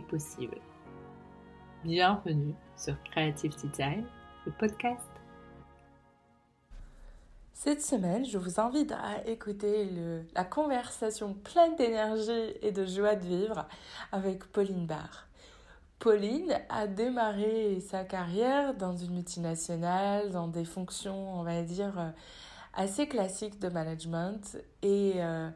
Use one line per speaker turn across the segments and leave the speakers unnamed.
possible. Bienvenue sur Creative Time, le podcast. Cette semaine, je vous invite à écouter la conversation pleine d'énergie et de joie de vivre avec Pauline Barr. Pauline a démarré sa carrière dans une multinationale, dans des fonctions, on va dire, assez classiques de management et, euh,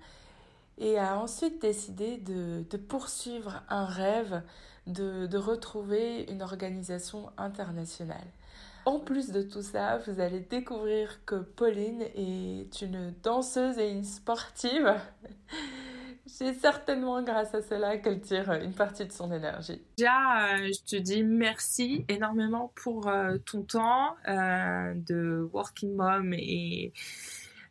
et a ensuite décidé de, poursuivre un rêve de, de, retrouver une organisation internationale. En plus de tout ça, vous allez découvrir que Pauline est une danseuse et une sportive. C'est certainement grâce à cela qu'elle tire une partie de son énergie. Déjà, euh, je te dis merci énormément pour euh, ton temps euh, de working mom et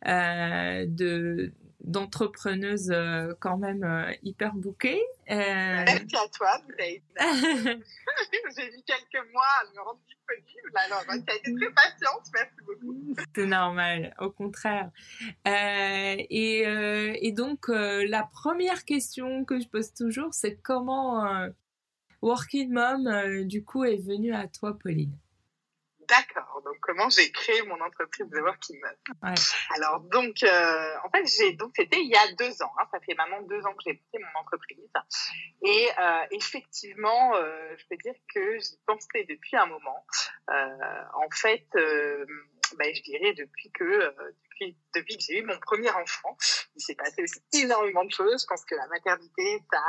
de d'entrepreneuse quand même hyper bouquée.
Merci à toi, J'ai mis quelques mois à me rendre disponible. Alors, tu as été très patiente. Merci beaucoup.
C'est normal, au contraire. Euh, et, euh, et, donc, euh, la première question que je pose toujours, c'est comment Working Mom, du coup, est venue à toi, Pauline?
D'accord. Donc, comment j'ai créé mon entreprise de Working Mom Alors, donc, euh, en fait, j'ai donc c'était il y a deux ans. Hein, ça fait maintenant deux ans que j'ai créé mon entreprise. Et euh, effectivement, euh, je peux dire que j'y pensais depuis un moment. Euh, en fait, euh, ben, je dirais depuis que euh, depuis, depuis que j'ai eu mon premier enfant, il s'est passé aussi énormément de choses. Je pense que la maternité, ça,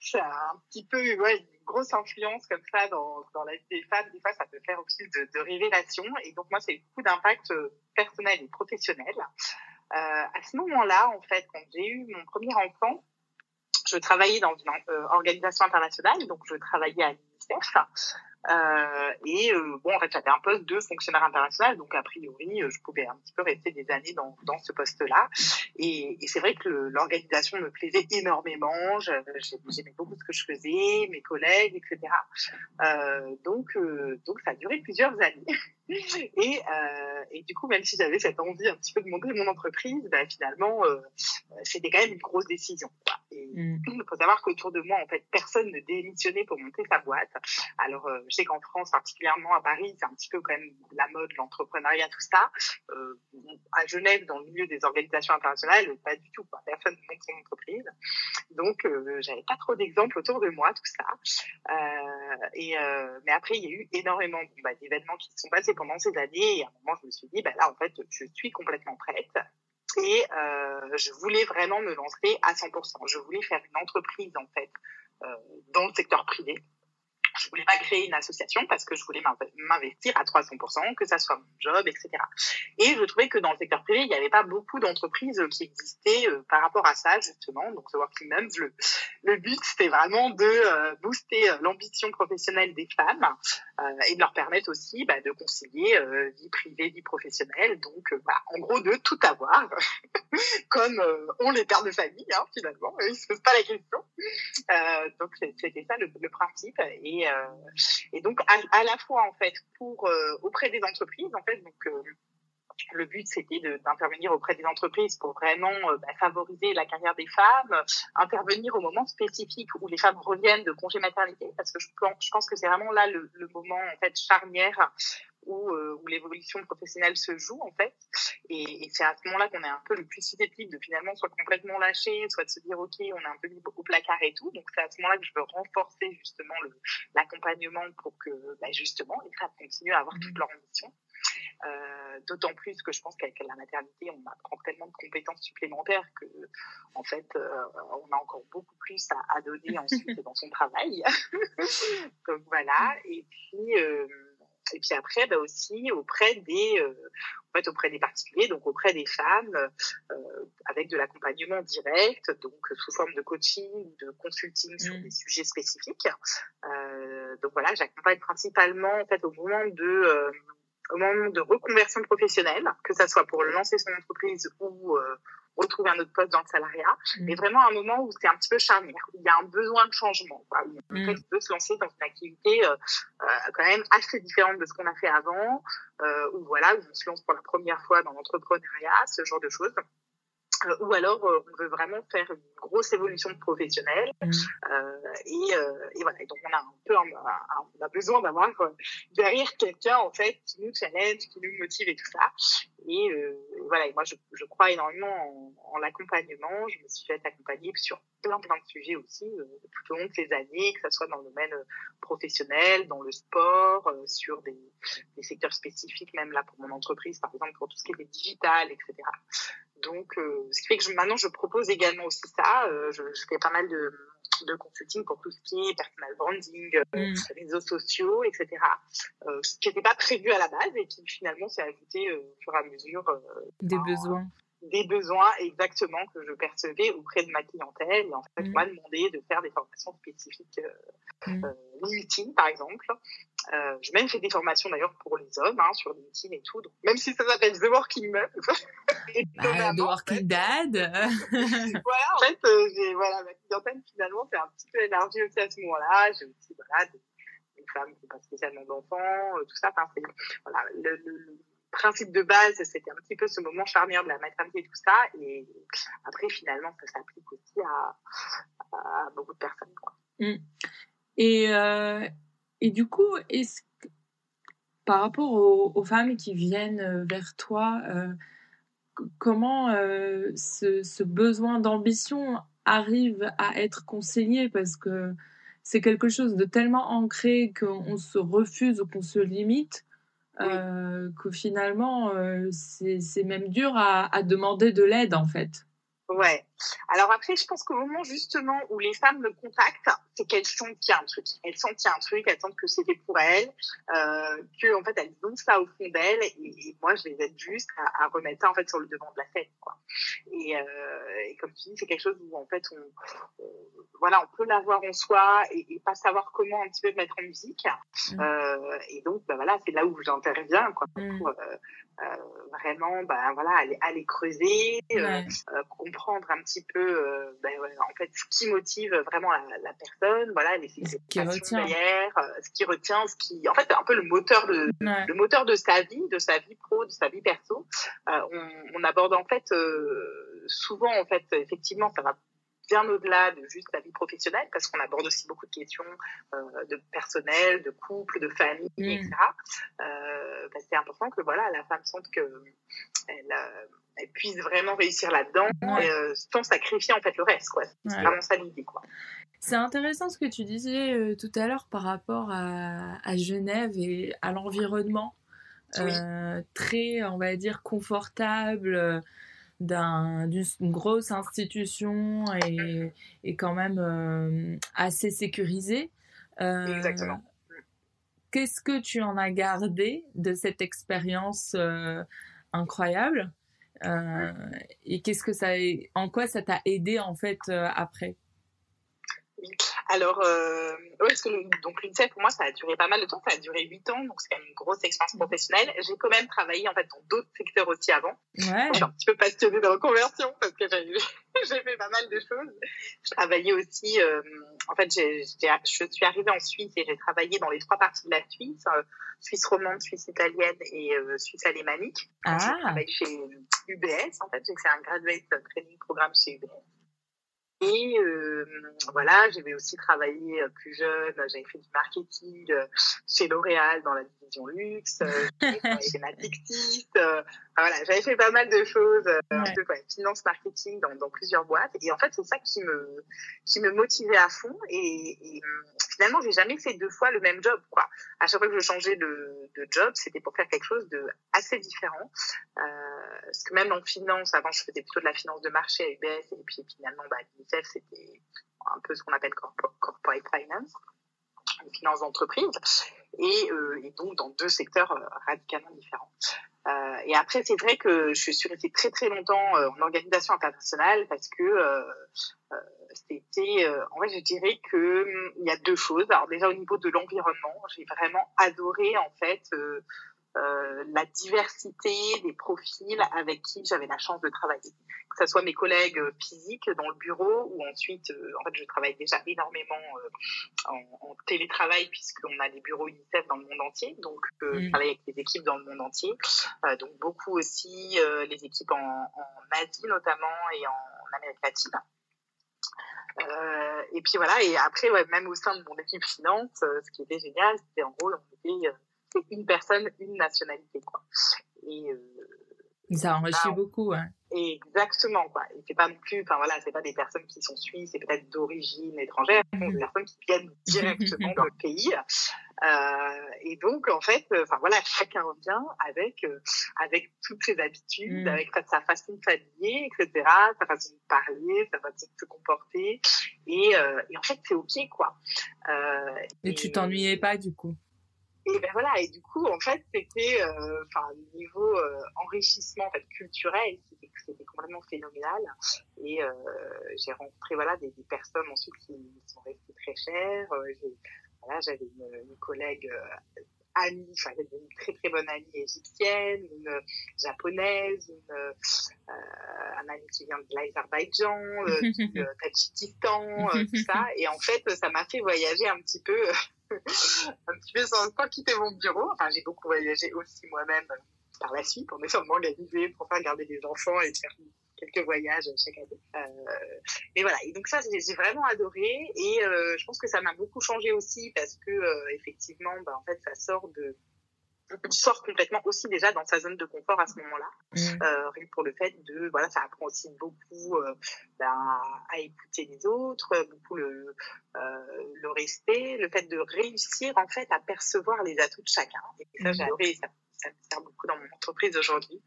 ça a un petit peu ouais, grosse influence comme ça dans, dans la vie des femmes. Des fois, ça peut faire aussi de, de révélation. Et donc, moi, c'est beaucoup d'impact euh, personnel et professionnel. Euh, à ce moment-là, en fait, quand j'ai eu mon premier enfant, je travaillais dans une euh, organisation internationale, donc je travaillais à l'UNICEF. Euh, et euh, bon, en fait, j'avais un poste de fonctionnaire international, donc a priori, euh, je pouvais un petit peu rester des années dans, dans ce poste-là. Et, et c'est vrai que l'organisation me plaisait énormément. J'aimais beaucoup ce que je faisais, mes collègues, etc. Euh, donc, donc, ça a duré plusieurs années. Et, euh, et du coup, même si j'avais cette envie un petit peu de monter mon entreprise, bah, finalement, euh, c'était quand même une grosse décision. Quoi. Et mm. il faut savoir qu'autour de moi, en fait, personne ne démissionnait pour monter sa boîte. Alors, euh, je sais qu'en France, particulièrement à Paris, c'est un petit peu quand même la mode, l'entrepreneuriat, tout ça. Euh, à Genève, dans le milieu des organisations internationales, pas du tout. Personne ne monte son entreprise. Donc, euh, j'avais pas trop d'exemples autour de moi, tout ça. Euh, et mais après, il y a eu énormément bah, d'événements qui se sont passés pendant ces années. Et à un moment, je me suis dit, bah là, en fait, je suis complètement prête. Et euh, je voulais vraiment me lancer à 100%. Je voulais faire une entreprise, en fait, euh, dans le secteur privé je voulais pas créer une association parce que je voulais m'investir à 300%, que ça soit mon job, etc. Et je trouvais que dans le secteur privé, il n'y avait pas beaucoup d'entreprises qui existaient euh, par rapport à ça, justement. Donc, The Working Moms, le, le but, c'était vraiment de euh, booster euh, l'ambition professionnelle des femmes et de leur permettre aussi bah, de concilier vie privée, vie professionnelle. Donc, bah, en gros, de tout avoir, comme ont les pères de famille, hein, finalement. Ils se posent pas la question. donc, c'était ça le, le principe. Et et donc à, la fois en fait pour euh, auprès des entreprises en fait donc euh, le but, c'était d'intervenir auprès des entreprises pour vraiment bah, favoriser la carrière des femmes, intervenir au moment spécifique où les femmes reviennent de congé maternité, parce que je, je pense que c'est vraiment là le, le, moment en fait charnière où, euh, où l'évolution professionnelle se joue en fait. Et, et c'est à ce moment-là qu'on est un peu le plus susceptible de finalement soit complètement lâcher, soit de se dire ok, on est un peu mis au placard et tout. Donc c'est à ce moment-là que je veux renforcer justement l'accompagnement pour que bah, justement les femmes continuent à avoir toute leur ambition. Euh, D'autant plus que je pense qu'avec la maternité, on apprend tellement de compétences supplémentaires que, en fait, euh, on a encore beaucoup plus à, à donner ensuite dans son travail. Donc voilà. Et puis, euh, et puis après, bah aussi auprès des euh, en fait, auprès des particuliers, donc auprès des femmes, euh, avec de l'accompagnement direct, donc sous forme de coaching, de consulting sur mmh. des sujets spécifiques. Euh, donc voilà, j'accompagne principalement en fait au moment de euh, au moment de reconversion professionnelle, que ça soit pour lancer son entreprise ou euh, retrouver un autre poste dans le salariat, mmh. mais vraiment un moment où c'est un petit peu charnière, où il y a un besoin de changement, quoi, où on mmh. peut se lancer dans une activité euh, euh, quand même assez différente de ce qu'on a fait avant, euh, ou voilà, où on se lance pour la première fois dans l'entrepreneuriat, ce genre de choses. Euh, ou alors euh, on veut vraiment faire une grosse évolution professionnelle. Mmh. euh, et, euh, et, voilà. Et donc on a un peu on a besoin d'avoir derrière quelqu'un en fait qui nous challenge qui nous motive et tout ça. Et, voilà. Et moi je, je crois énormément en, en l'accompagnement. Je me suis fait accompagner sur plein plein de sujets aussi tout au long de ces années que ce soit dans le domaine professionnel dans le sport sur des, des secteurs spécifiques même là pour mon entreprise par exemple pour tout ce qui est digital etc donc, euh, ce qui fait que je, maintenant, je propose également aussi ça. Euh, je, je, fais pas mal de, de, consulting pour tout ce qui est personal branding, euh, mm. réseaux sociaux, etc. Euh, ce qui n'était pas prévu à la base et qui finalement s'est ajouté au fur et à mesure.
Des besoins
des besoins exactement que je percevais auprès de ma clientèle. Et en fait, on m'a demandé de faire des formations spécifiques euh, mmh. euh, LinkedIn, par exemple. Euh, j'ai même fait des formations d'ailleurs pour les hommes hein, sur LinkedIn et tout. Donc, même si ça s'appelle The Working Mom.
bah, The Working Dad.
voilà, en fait, euh, j'ai, voilà, ma clientèle finalement s'est un petit peu élargie aussi à ce moment-là. J'ai aussi voilà, des, des femmes qui n'ont pas spécialement d'enfants, euh, tout ça. Enfin, c'est, voilà, le, le principe de base, c'était un petit peu ce moment charnière de la maternité et tout ça. Et après, finalement, ça s'applique aussi à, beaucoup de personnes.
Mmh. Et, euh, et du coup, est-ce par rapport aux, femmes qui viennent vers toi, euh, comment euh, ce, ce, besoin d'ambition arrive à être conseillé Parce que c'est quelque chose de tellement ancré qu'on se refuse ou qu'on se limite euh, que finalement, euh, c'est même dur à, à demander de l'aide, en fait.
Ouais. Alors après, je pense qu'au moment justement où les femmes me contactent, c'est qu'elles sentent qu'il y a un truc. Elles sentent qu'il y a un truc, elles sentent que c'était pour elles, euh, que en fait elles ont ça au fond d'elles, et, moi je les aide juste à, à, remettre ça en fait sur le devant de la scène, quoi. Et, euh, et comme tu dis, c'est quelque chose où en fait on, on voilà, on peut l'avoir en soi et, et, pas savoir comment un petit peu mettre en musique. Mmh. Euh, et donc bah voilà, c'est là où j'interviens, quoi. Mmh. Pour, euh, euh, vraiment, bah voilà, aller, aller creuser, euh, ouais. comprendre un petit peu euh, ben, en fait ce qui motive vraiment la, la personne voilà les,
ce qui retient
derrière euh, ce qui retient ce qui en fait un peu le moteur de ouais. le moteur de sa vie de sa vie pro de sa vie perso euh, on, on, aborde en fait euh, souvent en fait effectivement ça va bien au-delà de juste la vie professionnelle, parce qu'on aborde aussi beaucoup de questions euh, de personnel, de couple, de famille, mmh. etc. Euh, bah, c'est important que voilà, la femme sente que elle, euh, elle puisse vraiment réussir là-dedans, ouais. euh, sans sacrifier en fait le reste. Quoi. C'est ouais. vraiment ça l'idée. Quoi.
C'est intéressant ce que tu disais tout à l'heure par rapport à, à, Genève et à l'environnement. Oui. Très, on va dire, confortable d'une grosse institution et, et quand même euh, assez sécurisée.
Euh, Exactement.
Qu'est-ce que tu en as gardé de cette expérience euh, incroyable et qu'est-ce que ça, en quoi ça t'a aidé en fait après?
Alors, euh, ouais, parce que donc l'UNICEF pour moi ça a duré pas mal de temps, ça a duré huit ans, donc c'est quand même une grosse expérience professionnelle. J'ai quand même travaillé en fait dans d'autres secteurs aussi avant.
Ouais.
Je suis un petit peu passionnée de reconversion parce que j'ai fait pas mal de choses. Je travaillais aussi, euh, en fait, j'ai, je suis arrivée en Suisse et j'ai travaillé dans les trois parties de la Suisse, euh, Suisse romande, Suisse italienne et euh, Suisse alémanique.
Ah.
J'ai travaillé chez UBS, en fait, c'est un graduate training programme chez UBS. Et euh, voilà, j'avais aussi travaillé euh, plus jeune, j'avais fait du marketing euh, chez L'Oréal dans la division luxe, euh, chez Natixis. Euh, voilà, j'avais fait pas mal de choses, euh, ouais. un peu ouais, finance, marketing dans, dans, plusieurs boîtes. Et en fait, c'est ça qui me qui me motivait à fond. Et, et finalement, j'ai jamais fait deux fois le même job. Quoi. À chaque fois que je changeais de, de job, c'était pour faire quelque chose de assez différent. Euh, parce que même en finance, avant, je faisais plutôt de la finance de marché à UBS, et puis finalement, bah, l'UNICEF, c'était un peu ce qu'on appelle corporate finance finance d'entreprise et, euh, et, donc dans deux secteurs euh, radicalement différents. et après, c'est vrai que je suis restée très très longtemps en organisation internationale parce que c'était, en fait, je dirais que hum, il y a deux choses. Alors déjà au niveau de l'environnement, j'ai vraiment adoré en fait euh, la diversité des profils avec qui j'avais la chance de travailler. Que ce soit mes collègues euh, physiques dans le bureau ou ensuite, euh, en fait, je travaille déjà énormément en, en, télétravail puisqu'on a des bureaux UNICEF dans le monde entier. Donc, je mm. travaille avec des équipes dans le monde entier. donc, beaucoup aussi les équipes en, en, Asie notamment et en, Amérique latine. Euh, et puis voilà, et après, ouais, même au sein de mon équipe finance, ce qui était génial, c'était en gros, on était une personne, une nationalité, quoi. Et,
euh, ça enrichit beaucoup, hein.
Exactement, quoi. Et c'est pas non plus, enfin voilà, c'est pas des personnes qui sont suisses, c'est peut-être d'origine étrangère, c'est des personnes qui viennent directement dans le pays. Euh, et donc, en fait, enfin voilà, chacun revient avec euh, avec toutes ses habitudes, mm. avec sa façon de s'habiller, etc., sa façon de parler, sa façon de se comporter. Et, euh, et en fait, c'est ok, quoi.
Euh, et, et tu t'ennuyais pas du coup?
Et ben voilà, et du coup, en fait, c'était, euh, enfin, niveau euh, enrichissement en fait, culturel, c'était complètement phénoménal. Et euh, j'ai rencontré voilà des, personnes ensuite qui sont restées très chères. voilà, j'avais une, une, collègue amie, enfin, une très très bonne amie égyptienne, une japonaise, une, un ami qui vient de l'Azerbaïdjan, du Tadjikistan, tout ça. Et en fait, ça m'a fait voyager un petit peu un petit peu sans, pas quitter mon bureau. Enfin, j'ai beaucoup voyagé aussi moi-même euh, par la suite. On est sûrement organisé pour faire garder des enfants et faire quelques voyages chaque année. Euh, mais voilà, et donc ça, j'ai vraiment adoré et euh, je pense que ça m'a beaucoup changé aussi parce que euh, effectivement, bah, en fait, ça sort de on sort complètement aussi déjà dans sa zone de confort à ce moment-là. Mmh. Euh, pour le fait de, voilà, ça apprend aussi beaucoup euh, ben, à écouter les autres, beaucoup le, euh, le respect, le fait de réussir en fait à percevoir les atouts de chacun. Et ça, j'ai adoré, ça ça me sert beaucoup dans mon entreprise aujourd'hui,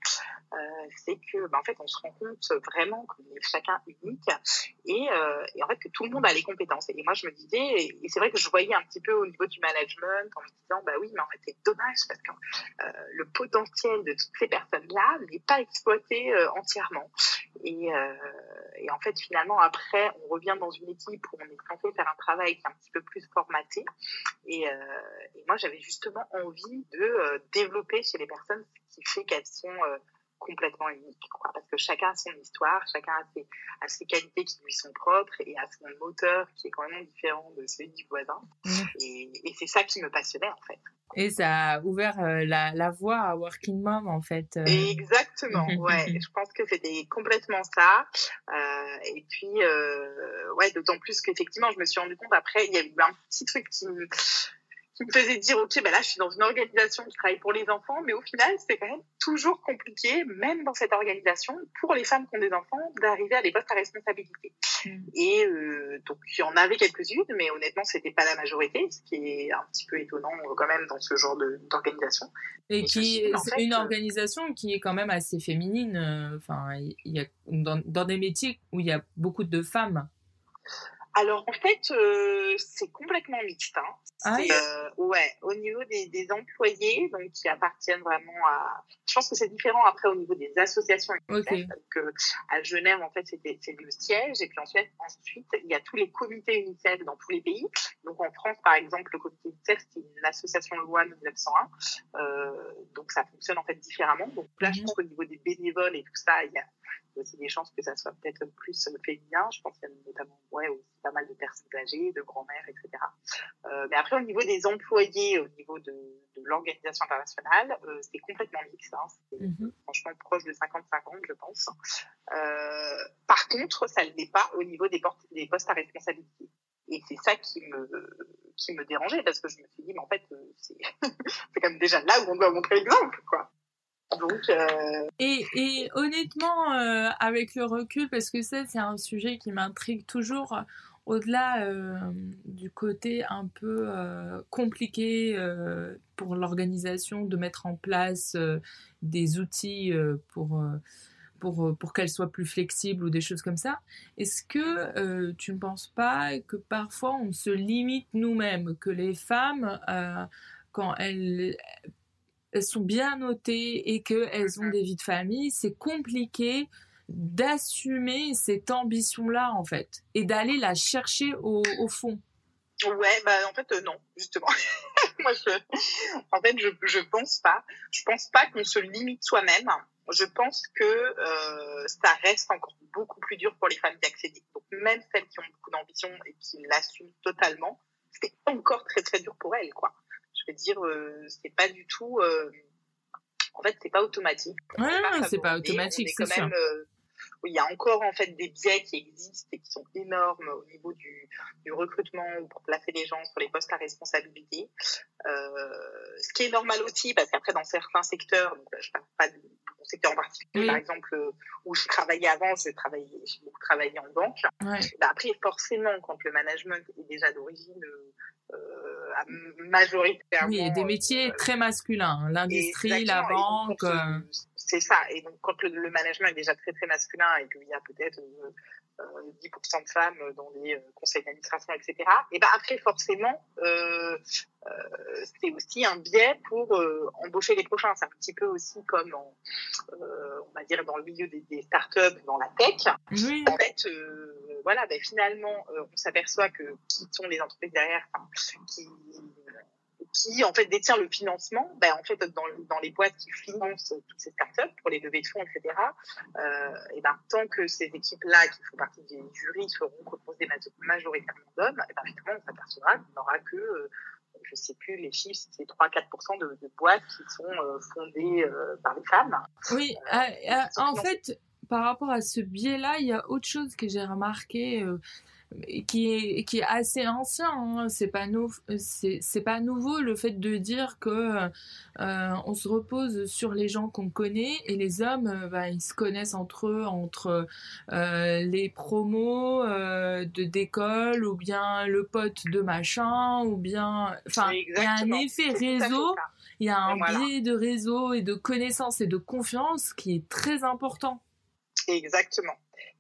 euh, c'est que bah, en fait on se rend compte vraiment qu'on est chacun unique et, euh, et, en fait que tout le monde a les compétences. Et moi je me disais, et, c'est vrai que je voyais un petit peu au niveau du management en me disant bah oui mais en fait c'est dommage parce que euh, le potentiel de toutes ces personnes-là n'est pas exploité entièrement. Et, en fait finalement après on revient dans une équipe où on est censé faire un travail qui est un petit peu plus formaté. Et moi j'avais justement envie de développer chez les personnes qui fait qu'elles sont euh, complètement uniques. Quoi. Parce que chacun a son histoire, chacun a ses, a ses, qualités qui lui sont propres et a son moteur qui est quand même différent de celui du voisin. Mmh. Et, et c'est ça qui me passionnait en fait.
Et ça a ouvert euh, la, la, voie à Working Mom en fait. Euh.
Exactement, ouais. je pense que c'était complètement ça. Euh, et puis, ouais, d'autant plus qu'effectivement, je me suis rendu compte après, il y a eu un petit truc qui me qui me faisait dire ok ben là je suis dans une organisation qui travaille pour les enfants mais au final c'est quand même toujours compliqué même dans cette organisation pour les femmes qui ont des enfants d'arriver à des postes à responsabilité. Mm. et euh, donc il y en avait quelques-unes mais honnêtement c'était pas la majorité ce qui est un petit peu étonnant euh, quand même dans ce genre d'organisation.
Et, qui c'est une euh, organisation qui est quand même assez féminine euh, enfin il y a dans, dans des métiers où il y a beaucoup de femmes
alors en fait, euh, c'est complètement mixte. Hein. Ah euh, ouais, au niveau des, des, employés, donc qui appartiennent vraiment à. Je pense que c'est différent après au niveau des associations. Okay. Parce que à Genève, en fait, c'était c'est le siège, et puis ensuite, ensuite, il y a tous les comités UNICEF dans tous les pays. Donc en France, par exemple, le comité UNICEF, c'est une association loi 1901, euh, donc ça fonctionne en fait différemment. Donc là, je mhm. pense qu'au niveau des bénévoles et tout ça, il y a y a aussi des chances que ça soit peut-être plus féminin. Je pense qu'il y a notamment ouais, aussi pas mal de personnes âgées, de grand-mères, etc. Euh, mais après, au niveau des employés, au niveau de, de l'organisation internationale, euh, c'est complètement mixte. Hein. C'est mm-hmm. franchement proche de 50-50, je pense. Euh, par contre, ça ne l'est pas au niveau des, des postes à responsabilité. Et c'est ça qui me, qui me dérangeait parce que je me suis dit, mais en fait, euh, c'est quand même déjà là où on doit montrer l'exemple, quoi.
Euh, et, honnêtement, euh, avec le recul, parce que ça, c'est un sujet qui m'intrigue toujours, au-delà euh, du côté un peu compliqué pour l'organisation de mettre en place des outils pour, pour, pour qu'elle soit plus flexible ou des choses comme ça, est-ce que tu ne penses pas que parfois on se limite nous-mêmes, que les femmes, quand elles sont bien notées et qu'elles ont des vies de famille, c'est compliqué d'assumer cette ambition-là, en fait, et d'aller la chercher au, fond.
Ouais, bah en fait, non, justement. Moi, je, en fait, je, je pense pas. Je pense pas qu'on se limite soi-même je pense que euh, ça reste encore beaucoup plus dur pour les femmes d'y accéder. Donc même celles qui ont beaucoup d'ambition et qui l'assument totalement, c'est encore très très dur pour elles, quoi. Je veux dire, euh, c'est pas du tout. Euh, en fait, c'est pas automatique.
Ouais, c'est pas automatique, c'est euh,
il y a encore en fait des biais qui existent et qui sont énormes au niveau du, du recrutement pour placer les gens sur les postes à responsabilité. Euh, ce qui est normal aussi, parce qu'après dans certains secteurs, donc je parle pas de mon secteur en particulier, par exemple euh, où je travaillais avant, j'ai travaillé, j'ai beaucoup travaillé en banque. Ouais. Bah après, forcément, quand le management est déjà d'origine euh, majoritairement.
Oui, des métiers euh, très masculins, hein, l'industrie, la banque. Euh,
c'est ça. Et donc, quand le, management est déjà très, très masculin et qu'il y a peut-être 10% de femmes dans les conseils d'administration, etc., et ben après, forcément, c'est aussi un biais pour embaucher les prochains. C'est un petit peu aussi comme, on va dire, dans le milieu des, des startups, dans la tech. Oui. En fait, voilà, ben, finalement, on s'aperçoit que qui sont les entreprises derrière, qui qui en fait détient le financement, ben, en fait dans, dans les boîtes qui financent toutes ces startups pour les levées de fonds, etc. Euh, et ben tant que ces équipes-là qui font partie des jurys seront composées majoritairement d'hommes, et ben finalement on s'apercevra qu'on n'aura que euh, je sais plus les chiffres, c'est 3-4% de, de, boîtes qui sont euh, fondées euh, par les femmes.
Oui, euh, en fait, par rapport à ce biais-là, il y a autre chose que j'ai remarqué qui est qui est assez ancien hein. c'est pas c'est pas nouveau le fait de dire que euh, on se repose sur les gens qu'on connaît et les hommes euh, bah, ils se connaissent entre eux entre euh, les promos de d'école ou bien le pote de machin ou bien enfin il y a un effet réseau il y a un biais de réseau et de connaissances et de confiance qui est très important.
Exactement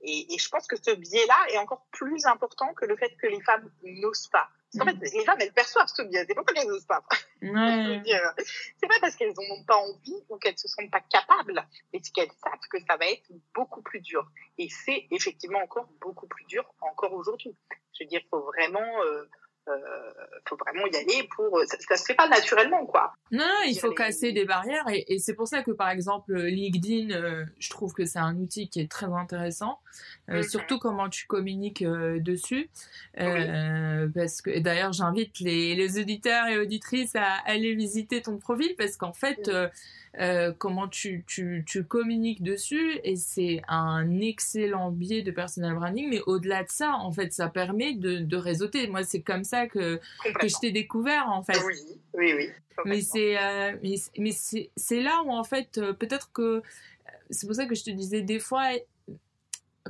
et, et, je pense que ce biais-là est encore plus important que le fait que les femmes n'osent pas. Parce qu'en fait, mm. les femmes, elles perçoivent ce biais. C'est pas qu'elles n'osent pas. C'est pas parce qu'elles n'en ont pas envie ou qu'elles se sentent pas capables, mais c'est qu'elles savent que ça va être beaucoup plus dur. Et c'est effectivement encore beaucoup plus dur encore aujourd'hui. Je veux dire, il faut vraiment... Euh, faut vraiment y aller pour ça, ça se fait pas naturellement quoi
non, non il faut casser des barrières et, et c'est pour ça que par exemple LinkedIn euh, je trouve que c'est un outil qui est très intéressant euh, mm-hmm. surtout comment tu communiques euh, dessus euh, parce que d'ailleurs j'invite les, les auditeurs et auditrices à aller visiter ton profil parce qu'en fait mm. Euh, comment tu, tu, tu, communiques dessus et c'est un excellent biais de personal branding mais au-delà de ça en fait ça permet de, de réseauter. Moi c'est comme ça que, que je t'ai découvert en fait.
Oui oui oui
mais c'est euh, mais, mais c'est là où en fait euh, peut-être que c'est pour ça que je te disais des fois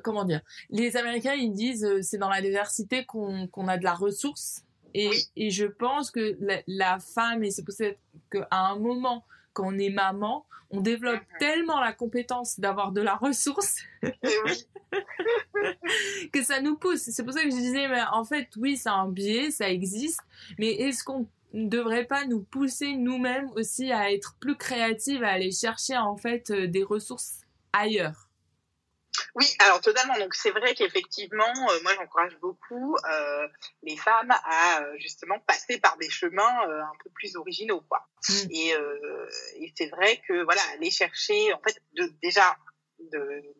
comment dire les américains ils disent c'est dans la diversité qu'on qu'on a de la ressource. Et, et je pense que la, la femme et c'est pour ça qu'à un moment quand on est maman, on développe mhm. tellement la compétence d'avoir de la ressource que ça nous pousse. C'est pour ça que je disais, mais en fait, oui, c'est un biais, ça existe, mais est-ce qu'on ne devrait pas nous pousser nous-mêmes aussi à être plus créatifs, à aller chercher en fait euh, des ressources ailleurs?
Oui, alors totalement. Donc c'est vrai qu'effectivement, euh, moi j'encourage beaucoup euh, les femmes à euh, justement passer par des chemins un peu plus originaux, quoi. Mm. Et, et c'est vrai que voilà, aller chercher, en fait, de, déjà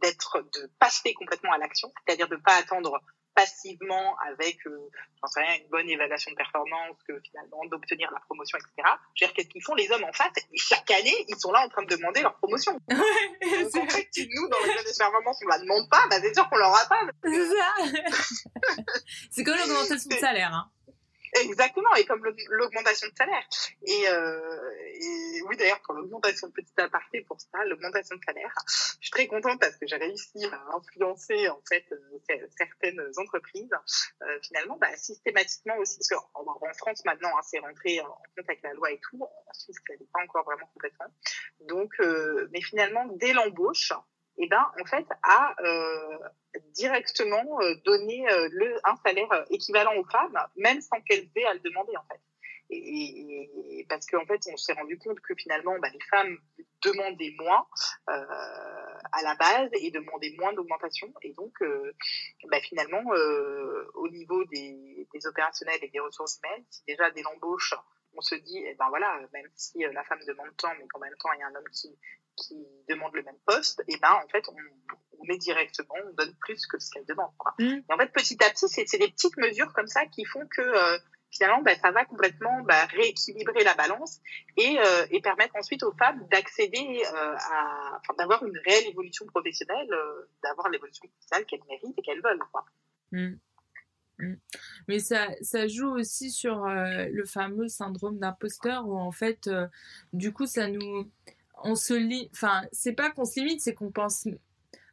d'être de passer complètement à l'action, c'est-à-dire de pas attendre passivement avec, euh, j'en sais rien, une bonne évaluation de performance, que finalement d'obtenir la promotion, etc. Je veux dire, qu'est-ce qu'ils font les hommes en face? Chaque année, ils sont là en train de demander leur promotion. Donc en fait, nous, dans les de performance, on la demande pas, bah, c'est sûr qu'on l'aura pas.
C'est ça. c'est comme l'augmentation de salaire. Hein.
Exactement, et comme l'augmentation de salaire. Et, euh, et oui, d'ailleurs, pour l'augmentation petit aparté pour ça, l'augmentation de salaire, je suis très contente parce que j'ai réussi à influencer en fait euh, certaines entreprises. Euh, finalement, bah, systématiquement aussi, parce qu'en en France maintenant, hein, c'est rentré en compte avec la loi et tout. En Suisse, ça n'est pas encore vraiment complètement. Donc, euh, mais finalement, dès l'embauche, eh ben en fait à euh, directement euh, donner euh, le un salaire équivalent aux femmes même sans qu'elles aient à le demander en fait et, parce qu'en fait, on s'est rendu compte que finalement, bah, les femmes demandaient moins euh, à la base et demandaient moins d'augmentation. Et donc, euh, bah, finalement, euh, au niveau des, des, opérationnels et des ressources humaines, déjà dès l'embauche, on se dit, eh ben voilà, même si la femme demande tant, mais qu'en même temps, il y a un homme qui, qui demande le même poste, et eh ben en fait, on, on met directement, on donne plus que ce qu'elle demande. Quoi. Mmh. Et en fait, petit à petit, c'est des petites mesures comme ça qui font que finalement, bah, ça va complètement bah, rééquilibrer la balance et, euh, et, permettre ensuite aux femmes d'accéder euh, à, enfin, d'avoir une réelle évolution professionnelle, euh, d'avoir l'évolution professionnelle qu'elles méritent et qu'elles veulent. Quoi.
Mmh. Mmh. Mais ça, ça joue aussi sur le fameux syndrome d'imposteur où en fait, du coup, ça nous, on se lit, enfin, c'est pas qu'on se limite, c'est qu'on pense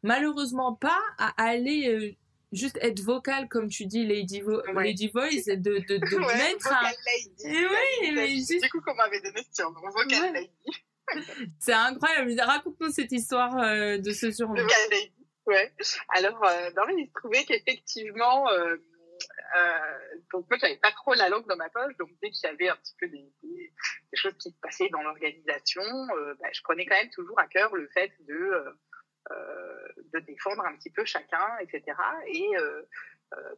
malheureusement pas à aller juste être vocal comme tu dis Lady, Vo Lady Voice de, de, de
ouais, mettre vocal un... lady. Et eh oui, mais juste... du coup qu'on m'avait donné ce surnom vocal lady.
C'est incroyable raconte-nous cette histoire euh, de ce surnom.
Vocal lady ouais. Alors euh, non, il se trouvait qu'effectivement euh, euh, donc moi j'avais pas trop la langue dans ma poche donc dès qu'il y avait un petit peu des, des, choses qui se passaient dans l'organisation euh, bah, je prenais quand même toujours à cœur le fait de euh, euh, de défendre un petit peu chacun, etc. Et euh,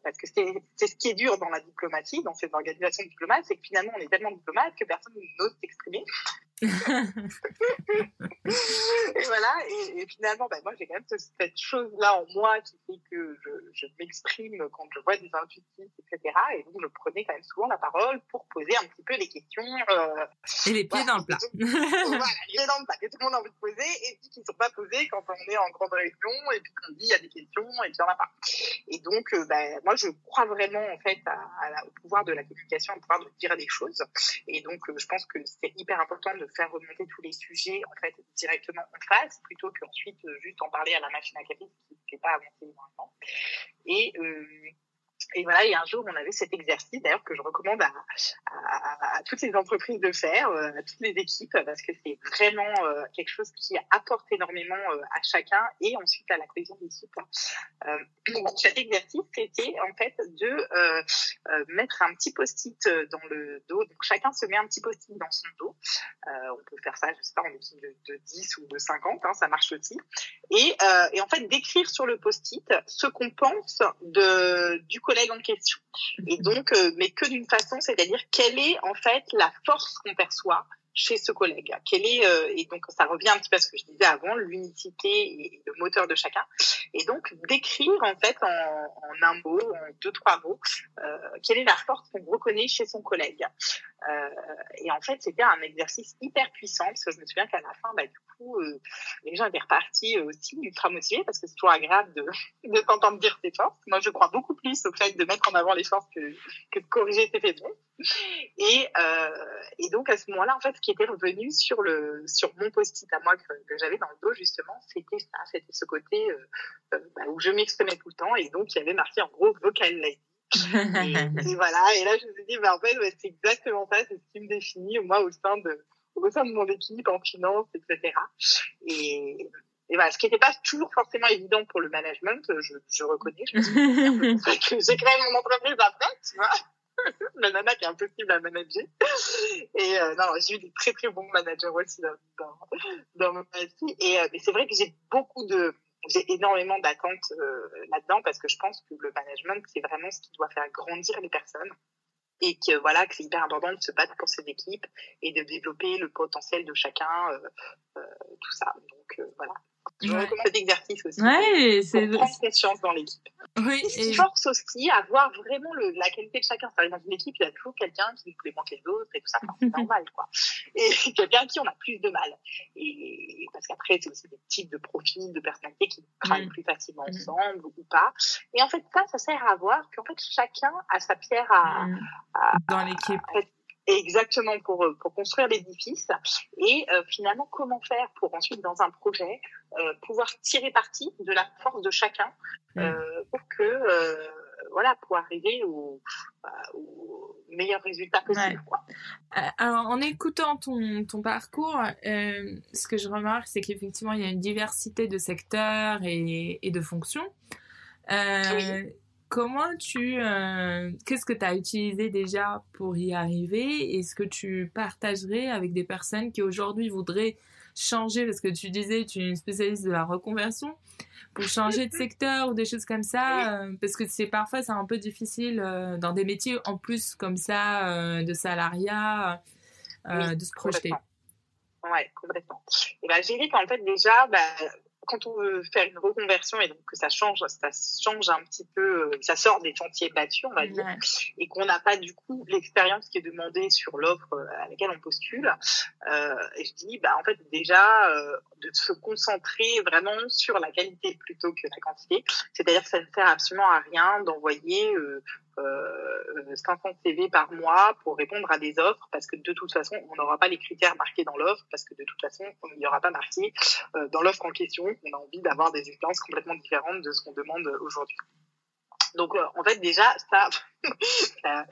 parce que c'est ce qui est dur dans la diplomatie, dans cette organisation diplomate, c'est que finalement on est tellement diplomate que personne n'ose s'exprimer. Et voilà, et, finalement, ben, moi j'ai quand même cette chose-là en moi qui fait que je, je m'exprime quand je vois des intuitifs, etc. Et donc je prenais quand même souvent la parole pour poser un petit peu les questions. Euh,
et les pieds dans le plat.
voilà, les pieds dans le plat que tout le monde a envie de poser et puis qui ne sont pas posés quand on est en grande réunion et puis qu'on dit il y a des questions et puis il n'y en a pas. Et donc, euh, ben, moi je crois vraiment en fait à, au pouvoir de la communication, au pouvoir de dire des choses. Et donc euh, je pense que c'est hyper important de faire remonter tous les sujets en fait directement en face plutôt qu'ensuite euh, juste en parler à la machine à café qui ne fait pas avancer énormément. Et euh, et voilà, et un jour, on avait cet exercice, d'ailleurs, que je recommande à, à, à, toutes les entreprises de faire, euh, à toutes les équipes, parce que c'est vraiment euh, quelque chose qui apporte énormément euh, à chacun et ensuite à la cohésion d'équipe. Euh, donc, cet exercice, c'était en fait de mettre un petit post-it dans le dos. Donc, chacun se met un petit post-it dans son dos. on peut faire ça, je sais pas, en équipe de, de 10 ou de 50, hein, ça marche aussi. Et, et en fait, d'écrire sur le post-it ce qu'on pense de, du collègue en question. Et donc, euh, mais que d'une façon, c'est-à-dire quelle est en fait la force qu'on perçoit chez ce collègue. Quelle est euh, et donc ça revient un petit peu à ce que je disais avant, l'unicité et le moteur de chacun. Et donc d'écrire en fait en, en, un mot, en deux trois mots, euh, quelle est la force qu'on reconnaît chez son collègue. Euh, et en fait c'était un exercice hyper puissant parce que je me souviens qu'à la fin, bah, du coup, euh, les gens étaient repartis aussi ultra motivés parce que c'est toujours agréable de, de t'entendre dire tes forces. Moi je crois beaucoup plus au fait de mettre en avant les forces que, que de corriger tes faiblesses. Et, euh, et donc à ce moment-là, en fait, qui était revenu sur le sur mon post-it à moi que, j'avais dans le dos justement, c'était ça, c'était ce côté euh, euh bah, où je m'exprimais tout le temps et donc il y avait marqué en gros vocal lady. et, voilà, et là je me suis dit, bah, en fait, ouais, c'est exactement ça, c'est ce qui me définit, moi, au sein de, au sein de mon équipe, en finance, etc. Et, et voilà, ce qui n'était pas toujours forcément évident pour le management, je, je reconnais. Je que j'ai créé mon entreprise après, tu vois. la nana qui est impossible à manager. Et euh, non, j'ai eu des très très bons managers aussi dans, dans, ma vie. Et euh, c'est vrai que j'ai beaucoup de, j'ai énormément d'attentes euh, là-dedans parce que je pense que le management c'est vraiment ce qui doit faire grandir les personnes et que voilà que c'est hyper important de se battre pour ses équipes et de développer le potentiel de chacun, euh, euh, tout ça. Donc euh, voilà. Je ouais. recommande cet exercice aussi.
Ouais, c'est
prendre confiance dans l'équipe.
Oui,
et force aussi à voir vraiment le, la qualité de chacun. C'est-à-dire dans une équipe, il y a toujours quelqu'un qui nous plaît moins que les autres et tout ça. C'est normal, quoi. Et quelqu'un à qui on a plus de mal. Et parce qu'après, c'est aussi des types de profils, de personnalités qui travaillent mmh. plus facilement mmh. ensemble ou pas. Et en fait, ça, ça sert à voir qu'en fait, chacun a sa pierre à,
mmh. à dans l'équipe.
Exactement pour pour construire l'édifice et euh, finalement comment faire pour ensuite dans un projet euh, pouvoir tirer parti de la force de chacun euh, pour que euh, voilà pour arriver au, au meilleur résultat possible. Ouais. Quoi.
Euh, alors en écoutant ton ton parcours, ce que je remarque c'est qu'effectivement il y a une diversité de secteurs et, et de fonctions. Oui comment tu, qu'est-ce que tu as utilisé déjà pour y arriver et ce que tu partagerais avec des personnes qui aujourd'hui voudraient changer, parce que tu disais, tu es une spécialiste de la reconversion, pour changer de secteur ou des choses comme ça, euh, parce que c'est parfois c'est un peu difficile euh, dans des métiers en plus comme ça euh, de salariat de se projeter.
Ouais, complètement. Et j'ai dit qu'en fait déjà, bah, quand on veut faire une reconversion et donc que ça change, ça change un petit peu, euh, ça sort des chantiers battus, on va dire, et qu'on n'a pas du coup l'expérience qui est demandée sur l'offre euh, à laquelle on postule. Euh, et je dis, bah en fait déjà euh, de se concentrer vraiment sur la qualité plutôt que la quantité. C'est-à-dire que ça ne sert absolument à rien d'envoyer euh, euh, 500 CV par mois pour répondre à des offres parce que de toute façon, on n'aura pas les critères marqués dans l'offre parce que de toute façon, il n'y aura pas marqué euh, dans l'offre en question qu'on a envie d'avoir des expériences complètement différentes de ce qu'on demande aujourd'hui. Donc euh, en fait déjà ça, ça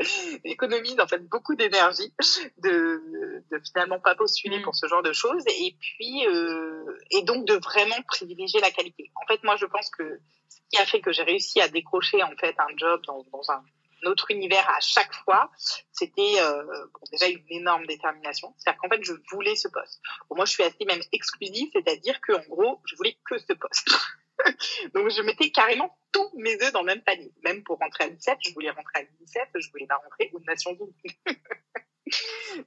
économise en fait beaucoup d'énergie de, de finalement pas postuler mm. pour ce genre de choses et puis euh, et donc de vraiment privilégier la qualité. En fait moi je pense que ce qui a fait que j'ai réussi à décrocher en fait un job dans, dans un autre univers à chaque fois, c'était euh, bon, déjà une énorme détermination. C'est-à-dire qu'en fait, je voulais ce poste. Bon, moi, je suis assez même exclusive, c'est-à-dire que en gros, je voulais que ce poste. Donc, je mettais carrément tous mes œufs dans le même panier. Même pour rentrer à l'INSEP, je voulais rentrer à l'INSEP, je voulais pas rentrer aux Nations Unies.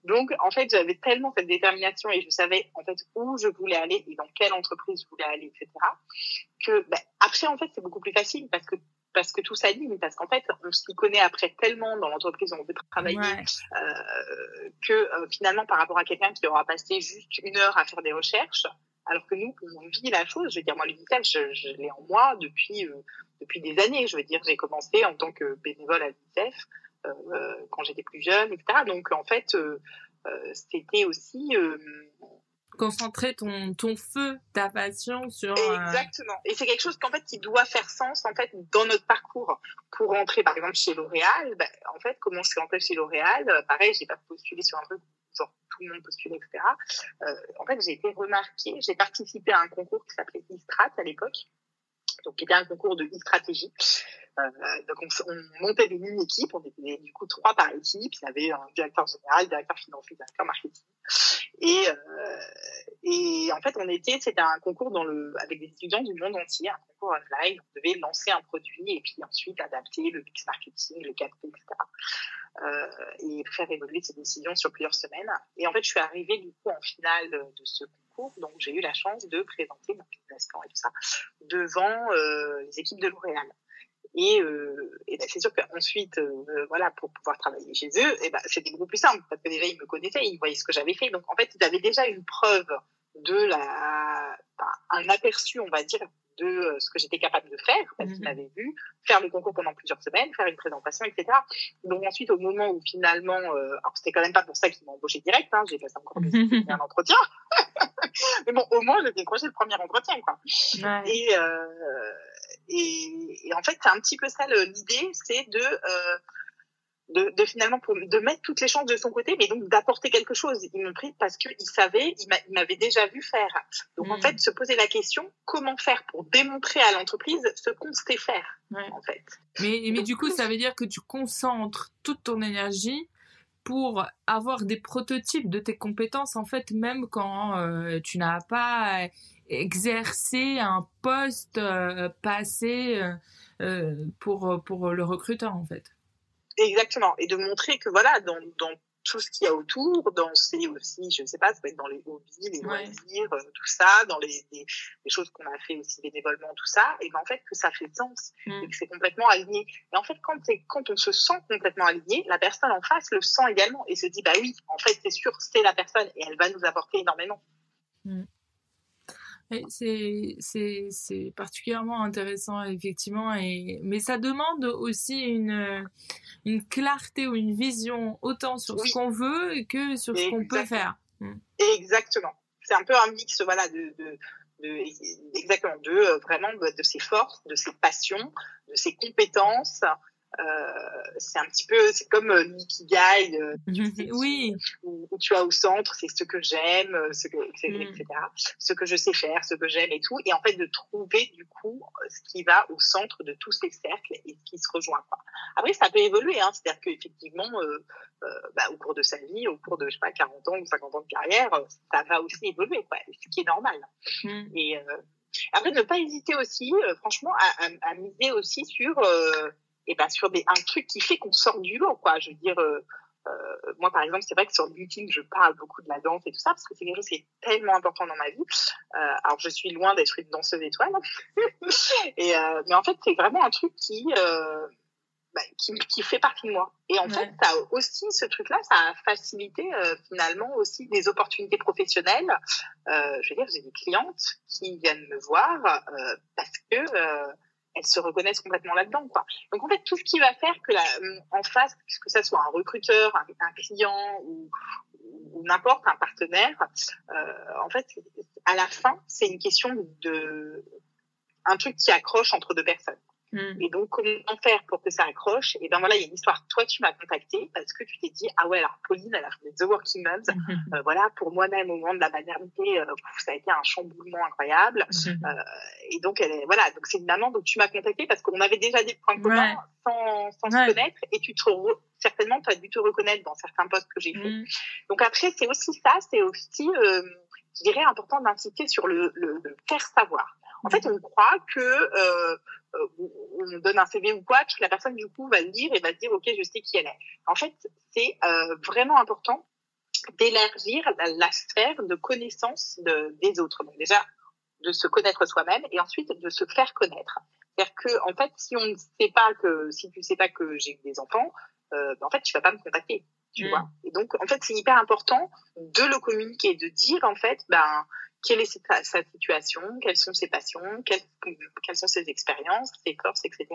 Donc, en fait, j'avais tellement cette détermination et je savais en fait où je voulais aller et dans quelle entreprise je voulais aller, etc. Que ben, après, en fait, c'est beaucoup plus facile parce que parce que tout s'aligne, parce qu'en fait, on s'y connaît après tellement dans l'entreprise où on veut travailler euh, que euh, finalement, par rapport à quelqu'un qui aura passé juste une heure à faire des recherches, alors que nous, on vit la chose. Je veux dire, moi, le je, je l'ai en moi depuis euh, depuis des années. Je veux dire, j'ai commencé en tant que bénévole à l'UNICEF euh, quand j'étais plus jeune, etc. Donc, en fait, euh, c'était aussi
concentrer ton, ton feu, ta passion sur...
Exactement. Et c'est quelque chose qu'en fait, qui doit faire sens, en fait, dans notre parcours. Pour rentrer, par exemple, chez L'Oréal, ben, en fait, comment je suis rentrée chez L'Oréal, pareil, j'ai pas postulé sur un truc genre tout le monde postulait, etc. Euh, en fait, j'ai été remarquée, j'ai participé à un concours qui s'appelait e-strat à l'époque, donc qui était un concours de e-stratégie. Euh, donc on, on, montait des mini-équipes, on était du coup trois par équipe, il y avait un directeur général, directeur financier, directeur marketing. Et, euh, et en fait, on était, c'était un concours dans le, avec des étudiants du monde entier, un concours online. On devait lancer un produit et puis ensuite adapter le mix marketing, le capter, etc. Euh, et faire évoluer ces décisions sur plusieurs semaines. Et en fait, je suis arrivée du coup en finale de ce concours, donc j'ai eu la chance de présenter mon business plan et tout ça devant euh, les équipes de L'Oréal. Et, euh, et ben, c'est sûr qu'ensuite, euh, voilà, pour pouvoir travailler chez eux, et ben, c'était beaucoup plus simple parce que déjà ils me connaissaient, ils voyaient ce que j'avais fait. Donc en fait, ils avaient déjà une preuve de la, un aperçu, on va dire, de euh, ce que j'étais capable de faire, parce qu'ils mhm. m'avaient vu faire le concours pendant plusieurs semaines, faire une présentation, etc. Donc ensuite, au moment où finalement, euh, alors c'était quand même pas pour ça qu'ils m'ont embauché direct, hein, j'ai passé encore un entretien, mais bon, au moins j'ai décroché le premier entretien, quoi. Ouais. Et, euh, et, et, en fait, c'est un petit peu ça l'idée, c'est de euh, de, de, finalement pour, de mettre toutes les chances de son côté, mais donc d'apporter quelque chose. Ils m'ont pris parce qu'ils savaient, ils m'avaient déjà vu faire. Donc en mm. fait, se poser la question comment faire pour démontrer à l'entreprise ce qu'on sait faire. En fait.
Mais, mais du coup, ça veut dire que tu concentres toute ton énergie pour avoir des prototypes de tes compétences, en fait, même quand euh, tu n'as pas exercé un poste euh, passé euh, pour, pour le recruteur, en fait.
Exactement. Et de montrer que voilà, dans, dans tout ce qu'il y a autour, dans ces aussi, je sais pas, ça peut être dans les hobbies, les loisirs, euh, tout ça, dans les, les, les choses qu'on a fait aussi bénévolement, tout ça, et ben en fait que ça fait sens mm. et que c'est complètement aligné. Et en fait, quand, quand on se sent complètement aligné, la personne en face le sent également et se dit bah oui, en fait c'est sûr, c'est la personne et elle va nous apporter énormément. Mm.
C'est particulièrement intéressant, effectivement, et, mais ça demande aussi une, une clarté ou une vision autant sur ce qu'on veut que sur ce qu'on peut faire.
Exactement. C'est un peu un mix voilà, de, de, de exactement, de euh, vraiment de, ses forces, de ses passions, de ses compétences, euh, c'est un petit peu, c'est comme euh, l'ikigai, euh,
oui,
où, tu as au centre, c'est ce que j'aime, ce que, etc., mm. ce que je sais faire, ce que j'aime et tout, et en fait de trouver du coup ce qui va au centre de tous ces cercles et ce qui se rejoint. Quoi. Après, ça peut évoluer, hein, c'est-à-dire qu'effectivement, euh, euh, bah, au cours de sa vie, au cours de je sais pas 40 ans ou 50 ans de carrière, ça va aussi évoluer, quoi, ce qui est normal. Mm. Et euh, après, ne pas hésiter aussi, euh, franchement, à, à, à, miser aussi sur, euh, et ben sur des, un truc qui fait qu'on sort du lot, quoi. Je veux dire, euh, euh, moi, par exemple, c'est vrai que sur LinkedIn, je parle beaucoup de la danse et tout ça, parce que c'est quelque chose qui est tellement important dans ma vie. Euh, alors, je suis loin d'être une danseuse étoile. et, euh, mais en fait, c'est vraiment un truc qui, euh, bah, qui, qui, fait partie de moi. Et en fait, ça aussi, ce truc-là, ça a facilité euh, finalement aussi des opportunités professionnelles. Euh, je veux dire, j'ai des clientes qui viennent me voir euh, parce que euh, elles se reconnaissent complètement là-dedans, quoi. Donc en fait, tout ce qui va faire que la, en face, que ça soit un recruteur, un, client ou, ou n'importe un partenaire, euh, en fait, à la fin, c'est une question de un truc qui accroche entre deux personnes. Mm. Et donc, comment faire pour que ça accroche? Et ben voilà, il y a une histoire. Toi, tu m'as contacté parce que tu t'es dit, ah ouais, alors Pauline, elle a fait The Working Moms. Mm-hmm. Euh, voilà, pour moi-même, au moment de la maternité, euh, ça a été un chamboulement incroyable. Mm-hmm. Euh, et donc, elle est, voilà, donc c'est une maman. Donc, tu m'as contacté parce qu'on avait déjà des points communs sans, sans se connaître. Et tu te certainement, tu as dû te reconnaître dans certains postes que j'ai fait. Mm. Donc après, c'est aussi ça, c'est aussi, euh, je dirais, important d'inciter sur le, le, le faire savoir. En fait, on croit que euh, euh, on donne un CV ou quoi, que la personne du coup va le lire et va se dire ok, je sais qui elle est. En fait, c'est euh, vraiment important d'élargir la, la, sphère de connaissance de, des autres. Donc déjà de se connaître soi-même et ensuite de se faire connaître. C'est-à-dire que en fait, si on ne sait pas que si tu sais pas que j'ai des enfants, euh, ben, en fait, tu vas pas me contacter. Tu mmh. vois. Et donc, en fait, c'est hyper important de le communiquer, de dire en fait, ben quelle est sa, situation, quelles sont ses passions, quelles, sont ses expériences, ses forces, etc.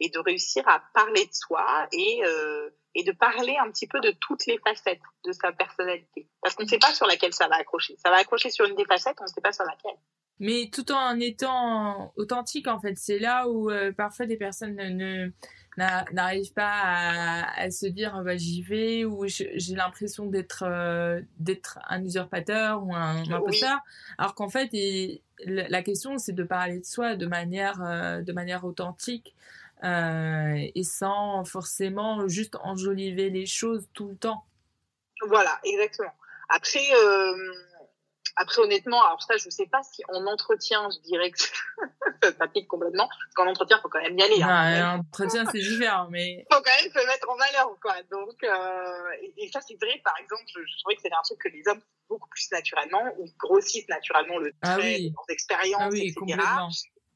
Et de réussir à parler de soi et, euh, et de parler un petit peu de toutes les facettes de sa personnalité. Parce qu'on ne sait pas sur laquelle ça va accrocher. Ça va accrocher sur une des facettes, on ne sait pas sur laquelle.
Mais tout en étant authentique, en fait, c'est là où euh, parfois des personnes ne, n'arrive pas à, à, se dire bah, j'y vais ou j'ai l'impression d'être euh, d'être un usurpateur ou un, un imposteur alors qu'en fait et, la question c'est de parler de soi de manière euh, de manière authentique euh, et sans forcément juste enjoliver les choses tout le temps.
Voilà exactement. Après après, honnêtement, alors ça, je sais pas si en entretien, je dirais que ça pique complètement. Parce qu'en entretien, faut quand même y aller.
Hein. entretien, c'est différent, mais.
faut quand même se mettre en valeur, quoi. Donc, euh, et, ça, c'est vrai, par exemple, je, je trouvais que c'était un truc que les hommes beaucoup plus naturellement, ou grossissent naturellement le trait, ah oui. leurs expériences, ah oui, etc.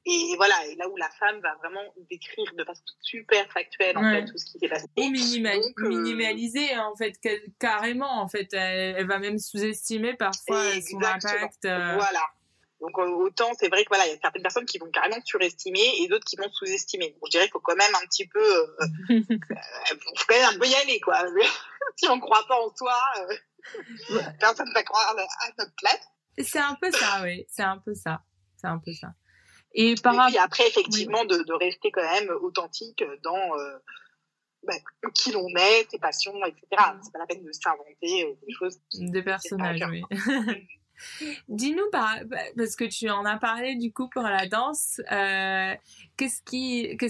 Et voilà, et là où la femme va vraiment décrire de façon super factuelle en ouais. fait tout ce qui s'est passé.
Et minimal, Donc, euh... minimaliser en fait carrément en fait, elle, elle va même sous-estimer parfois son impact. Euh...
Voilà. Donc autant c'est vrai que voilà, il y a certaines personnes qui vont carrément surestimer et d'autres qui vont sous-estimer. Bon, je dirais qu'il faut quand même un petit peu, euh, euh, faut quand même un peu y aller quoi. si on croit pas en soi, euh, personne va croire à notre place.
C'est un peu ça, oui. C'est un peu ça. C'est un peu ça.
Et, par et puis après, effectivement, oui. de, de, rester quand même authentique dans euh, bah, qui l'on est, ses passions, etc. Mm. C'est pas la peine de s'inventer euh, des choses.
Des personnages, oui. Dis-nous, parce que tu en as parlé du coup pour la danse, euh, qu'est-ce qui, qu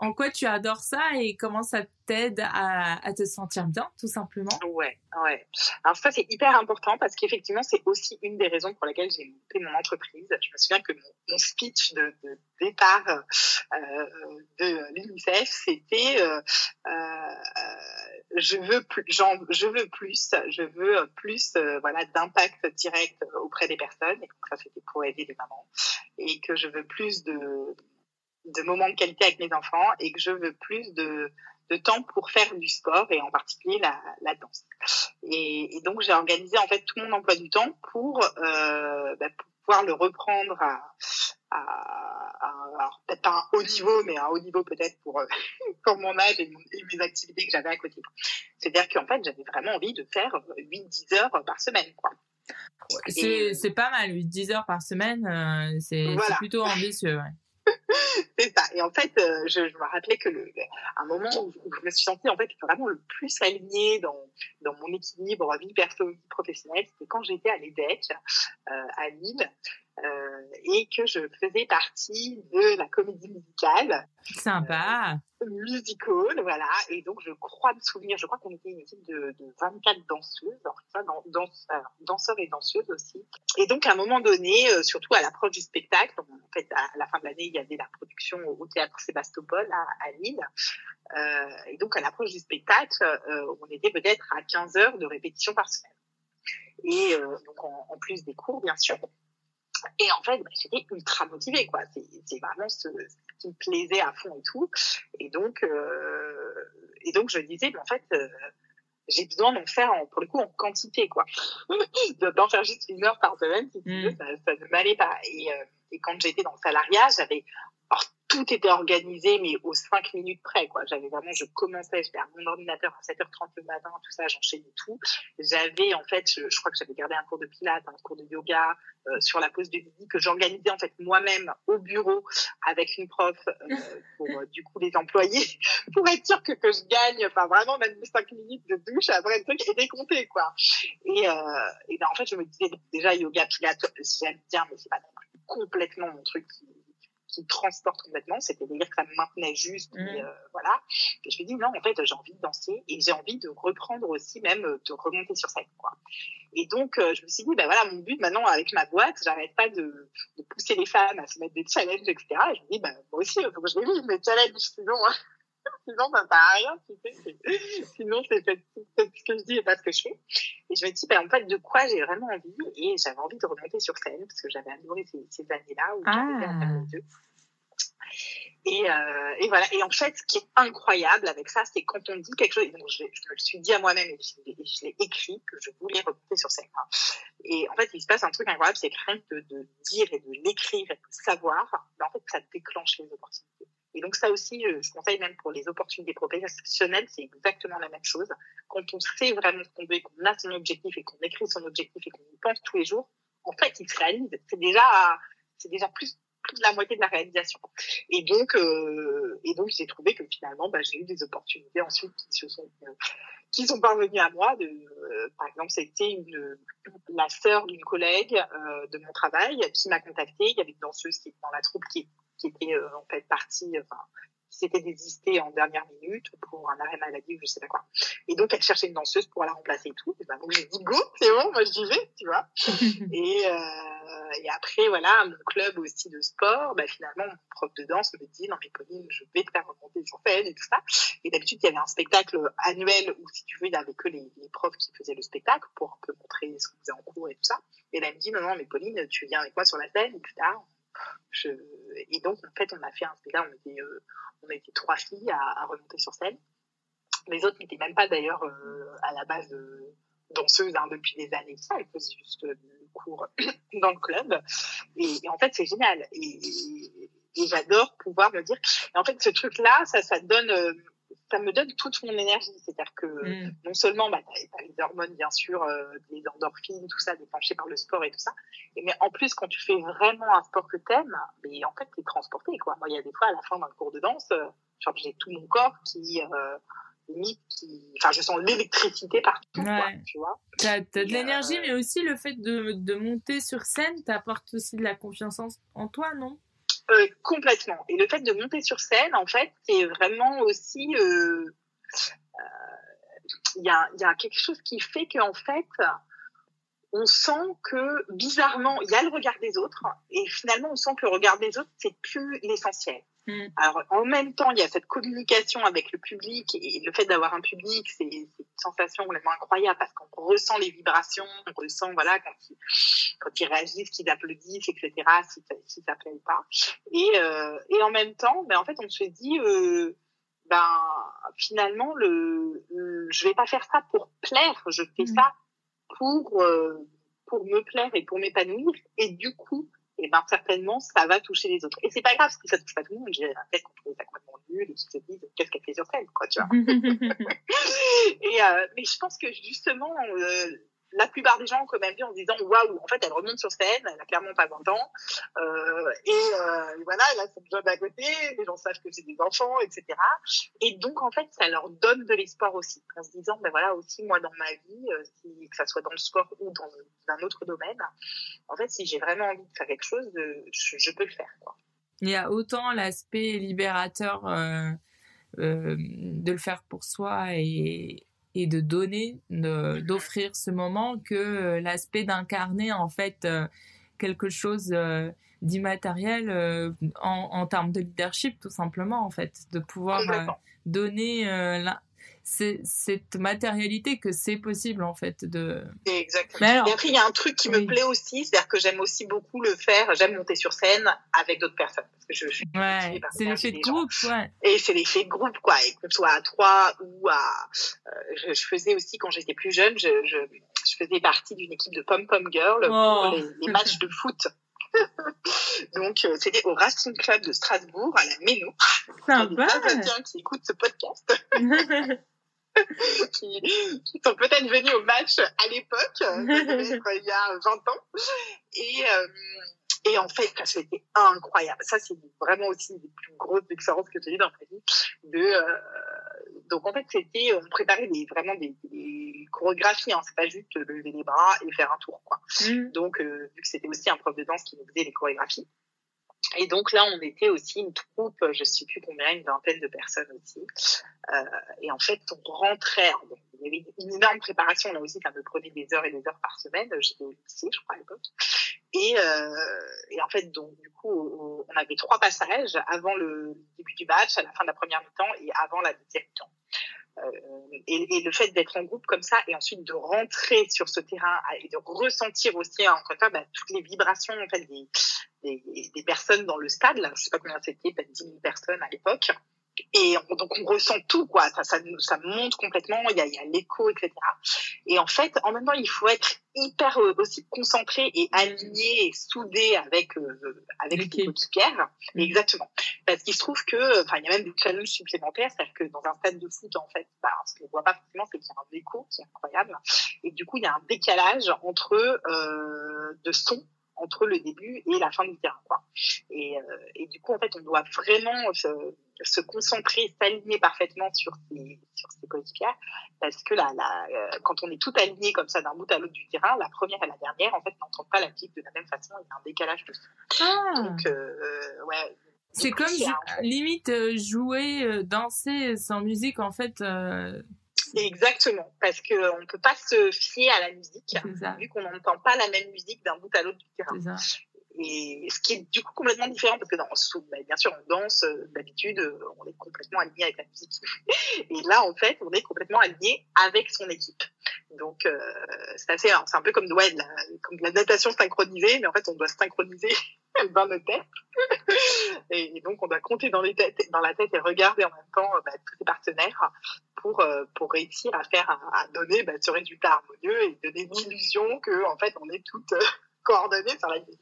en quoi tu adores ça et comment ça t'aide à, à, te sentir bien, tout simplement
Ouais, ouais. Alors ça, c'est hyper important parce qu'effectivement, c'est aussi une des raisons pour lesquelles j'ai monté mon entreprise. Je me souviens que mon, mon speech de, de départ euh, de l'UNICEF, c'était euh, euh, je veux plus, je veux plus, je veux plus, euh, voilà, d'impact direct auprès des personnes. Et donc ça, c'était pour aider les mamans. Et que je veux plus de de moments de qualité avec mes enfants et que je veux plus de, de temps pour faire du sport et en particulier la, la danse. Et, et donc j'ai organisé en fait tout mon emploi du temps pour, euh, bah, pour pouvoir le reprendre à, à, à peut-être pas un haut niveau, mais un haut niveau peut-être pour, pour mon âge et, mon, et, mes activités que j'avais à côté. C'est-à-dire qu'en fait j'avais vraiment envie de faire 8-10 heures par semaine. quoi.
C'est, c'est pas mal, 8-10 heures par semaine, euh, c'est, voilà. plutôt ambitieux. Ouais.
c'est ça. Et en fait, euh, je, me rappelais que le, un moment où, je me suis sentie en fait vraiment le plus alignée dans, dans mon équilibre vie perso vie professionnelle, c'était quand j'étais à l'EDEC euh, à Lille euh, et que je faisais partie de la comédie musicale.
Sympa.
Euh, musical, voilà. Et donc, je crois me souvenir, je crois qu'on était une équipe de, de 24 danseuses, enfin, dans, danseurs et danseuses aussi. Et donc, à un moment donné, euh, surtout à l'approche du spectacle, en fait, à, la fin de l'année, il y avait la production au, théâtre Sébastopol à, à Lille. Euh, et donc, à l'approche du spectacle, euh, on était peut-être à 15 heures de répétition par semaine. Et donc, en, en plus des cours, bien sûr. Et en fait, bah, j'étais ultra motivée, quoi. C'est vraiment ce, qui me plaisait à fond et tout. Et donc, euh, et donc je disais, mais en fait, euh, j'ai besoin d'en faire, en, pour le coup, en quantité, quoi. d'en faire juste une heure par semaine, si tu veux, mm. ça, ça ne m'allait pas. Et, euh, et quand j'étais dans le salariat, j'avais tout était organisé, mais aux cinq minutes près, quoi. J'avais vraiment, je commençais, à mon ordinateur à 7h30 le matin, tout ça, j'enchaînais tout. J'avais, en fait, je, crois que j'avais gardé un cours de pilates, un cours de yoga, euh, sur la pause de midi, que j'organisais, en fait, moi-même, au bureau, avec une prof, euh, pour, euh, du coup, les employés, pour être sûr que, que je gagne, enfin, vraiment, même les cinq minutes de douche, après le truc était compté, quoi. Et, euh, et ben, en fait, je me disais, déjà, yoga, pilates, j'aime bien, mais c'est pas complètement mon truc qui, qui transporte complètement. C'était dire que ça me maintenait juste. Mm. Euh, voilà. Et je me dis non, en fait, j'ai envie de danser et j'ai envie de reprendre aussi, même euh, de remonter sur scène. Quoi. Et donc, euh, je me suis dit, ben voilà, mon but maintenant avec ma boîte, j'arrête pas de, de, pousser les femmes à se mettre des challenges, etc. Et je me dis, ben moi aussi, il faut que je les vive, mes challenges, sinon. Hein. sinon ça sert à rien tu sais sinon c'est ce que je dis et pas ce que je fais et je me dis ben, en fait de quoi j'ai vraiment envie et j'avais envie de remonter sur scène parce que j'avais adoré ces, ces années là où j'avais ah. deux et, euh, et, voilà. Et en fait, ce qui est incroyable avec ça, c'est quand on dit quelque chose. Donc, je, je, me le suis dit à moi-même et je, je l'ai écrit que je voulais remonter sur scène. Et en fait, il se passe un truc incroyable, c'est que rien que de, de, dire et de l'écrire et de savoir, ben, en fait, ça déclenche les opportunités. Et donc ça aussi, euh, je conseille même pour les opportunités professionnelles, c'est exactement la même chose. Quand on sait vraiment ce qu'on veut, qu'on a son objectif et qu'on écrit son objectif et qu'on y pense tous les jours, en fait, il se réalise. C'est déjà, c'est déjà plus plus de la moitié de la réalisation. Et donc, euh, et donc j'ai trouvé que finalement, bah, j'ai eu des opportunités ensuite qui se sont euh, qui sont parvenues à moi. De, euh, par exemple, c'était une la sœur d'une collègue euh, de mon travail qui m'a contactée. Il y avait une danseuse qui était dans la troupe qui, qui était euh, en fait partie, enfin qui s'était désistée en dernière minute pour un arrêt maladie ou je sais pas quoi. Et donc elle cherchait une danseuse pour la remplacer et tout. Et ben, donc j'ai dit go, c'est bon, moi j'y vais, tu vois. et euh, et après, voilà, mon club aussi de sport, bah, finalement, mon prof de danse me dit, non, mais Pauline, je vais te faire remonter sur scène et tout ça. Et d'habitude, il y avait un spectacle annuel où, si tu veux, il n'y avait que les, les, profs qui faisaient le spectacle pour un peu montrer ce qu'on faisait en cours et tout ça. Et là, elle me dit, non, non, mais Pauline, tu viens avec moi sur la scène, et tout ça. Et donc, en fait, on a fait un spectacle, on était, euh, on était trois filles à, remonter sur scène. Les autres n'étaient même pas d'ailleurs euh, à la base de danseuses hein, depuis des années. Ça, elles faisaient juste euh, cours dans le club. Et, en fait, c'est génial. Et, j'adore pouvoir me dire. En fait, ce truc-là, ça, ça donne, euh, ça me donne toute mon énergie. C'est-à-dire que mm. non seulement, bah, t'as as les hormones, bien sûr, euh, les endorphines, tout ça, déclenchées par le sport et tout ça. Et, mais en plus, quand tu fais vraiment un sport que t'aimes, mais en fait, t'es transporté, quoi. Moi, il y a des fois, à la fin d'un cours de danse, euh, j'ai tout mon corps qui, euh, qui, enfin, je sens l'électricité partout, ouais. tu vois.
T'as, as de l'énergie, euh, mais aussi le fait de, de monter sur scène t'apporte aussi de la confiance en, toi, non?
Euh, Complètement. Et le fait de monter sur scène, en fait, c'est vraiment aussi, euh, il y, a, y a quelque chose qui fait qu'en fait, on sent que bizarrement, il y a le regard des autres, et finalement, on sent que le regard des autres, c'est plus l'essentiel. Mm. Alors, en même temps, il y a cette communication avec le public et le fait d'avoir un public, c'est une sensation vraiment incroyable parce qu'on ressent les vibrations, on ressent, voilà, quand ils, quand ils réagissent, qu'ils applaudissent, etc., si, si ça plaît pas. Et, euh, et en même temps, ben, en fait, on se dit, euh, ben, finalement, le, le, je vais pas faire ça pour plaire, je fais mm. ça pour, euh, pour me plaire et pour m'épanouir. Et du coup, et ben certainement ça va toucher les autres. Et c'est pas grave parce que ça touche pas tout le monde. J'ai peut-être qu'on trouve ça complètement nul et qu'ils se disent qu'est-ce qu'elle fait sur scène, quoi, tu vois. et euh, mais je pense que justement, euh, la plupart des gens ont quand même vu en disant waouh, en fait, elle remonte sur scène, elle a clairement pas 20 ans, euh, et, euh, voilà, elle a son job à côté, les gens savent que c'est des enfants, etc. Et donc, en fait, ça leur donne de l'espoir aussi, en se disant, ben voilà, aussi moi dans ma vie, euh, si, que ça soit dans le sport ou dans un autre domaine, en fait, si j'ai vraiment envie de faire quelque chose, je, je peux le faire. Quoi.
Il y a autant l'aspect libérateur euh, euh, de le faire pour soi et, et de donner, d'offrir ce moment que euh, l'aspect d'incarner en fait euh, quelque chose euh, d'immatériel en, en, termes de leadership tout simplement en fait, de pouvoir donner cette matérialité que c'est possible en fait de.
Exactement. et après il y a un truc qui me plaît aussi, c'est-à-dire que j'aime aussi beaucoup le faire. J'aime monter sur scène avec d'autres personnes parce que je, je
ouais, c'est l'effet de groupe, ouais.
Et c'est l'effet de groupe quoi, et qu'on soit à trois ou à. Euh, je, je, faisais aussi quand j'étais plus jeune, je, je, faisais partie d'une équipe de pom pom girl pour oh. les, les matchs de foot. Donc, euh, c'était au Racing Club de Strasbourg, à la Méno.
Sympa.
qui écoutent ce podcast. qui, qui, sont peut-être venus au match à l'époque, il y a 20 ans. Et, euh, et en fait, ça c'était incroyable. Ça, c'est vraiment aussi une des plus grosses expériences que j'ai eues dans ma vie. De, euh, donc en fait, c'était, on préparait des, vraiment des, des chorégraphies. Hein. C'est pas juste lever les bras et faire un tour, quoi. Mmh. Donc, euh, vu que c'était aussi un prof de danse qui nous faisait les chorégraphies. Et donc là, on était aussi une troupe, je sais plus combien, une vingtaine de personnes aussi. Euh, et en fait, on rentrait. il y avait une énorme préparation là aussi, ça me prenait des heures et des heures par semaine. J'étais au lycée, je crois à l'époque. Et, euh, et en fait, donc du coup, on avait trois passages avant le début du match, à la fin de la première mi-temps et avant la deuxième mi-temps. Euh, et, et, le fait d'être en groupe comme ça et ensuite de rentrer sur ce terrain et de ressentir aussi entre temps bah, toutes les vibrations en fait des, des, des, personnes dans le stade là je sais pas combien c'était peut-être 10 000 personnes à l'époque et on, donc on ressent tout quoi. Ça, ça, ça monte complètement. Il y a, il y a l'écho etc et en fait en même temps il faut être hyper euh, aussi concentré et aligné et soudé avec euh, avec l'équipe Pierre. Mm. exactement. Parce qu'il se trouve que enfin il y a même des challenges supplémentaires. C'est-à-dire que dans un stade de foot en fait bah, ce qu'on voit pas forcément c'est qu'il y a un écho qui est incroyable. Et du coup il y a un décalage entre euh, de son entre le début et la fin du terrain quoi. Et, euh, et du coup en fait on doit vraiment se, concentrer, s'aligner parfaitement sur ses, sur ses coéquipières, parce que là, là euh, quand on est tout aligné comme ça d'un bout à l'autre du terrain, la première et la dernière, en fait, n'entendent pas la musique de la même façon, il y a un décalage de
ah.
Donc, euh, ouais.
C'est comme limite euh, jouer, euh, danser sans musique, en fait.
Exactement, parce que on peut pas se fier à la musique, vu qu'on n'entend pas la même musique d'un bout à l'autre du terrain et ce qui est du coup complètement différent parce que dans bah, bien sûr on danse euh, d'habitude euh, on est complètement aligné avec la musique. Et là en fait on est complètement aligné avec son équipe. Donc euh, c'est assez c'est un peu comme ouais, la, comme la natation synchronisée mais en fait on doit synchroniser dans nos têtes. Et, donc on doit compter dans les têtes dans la tête et regarder en même temps bah, tous ses partenaires pour pour réussir à faire à, donner bah, ce résultat harmonieux et donner l'illusion que en fait on est toutes coordonnées sur la musique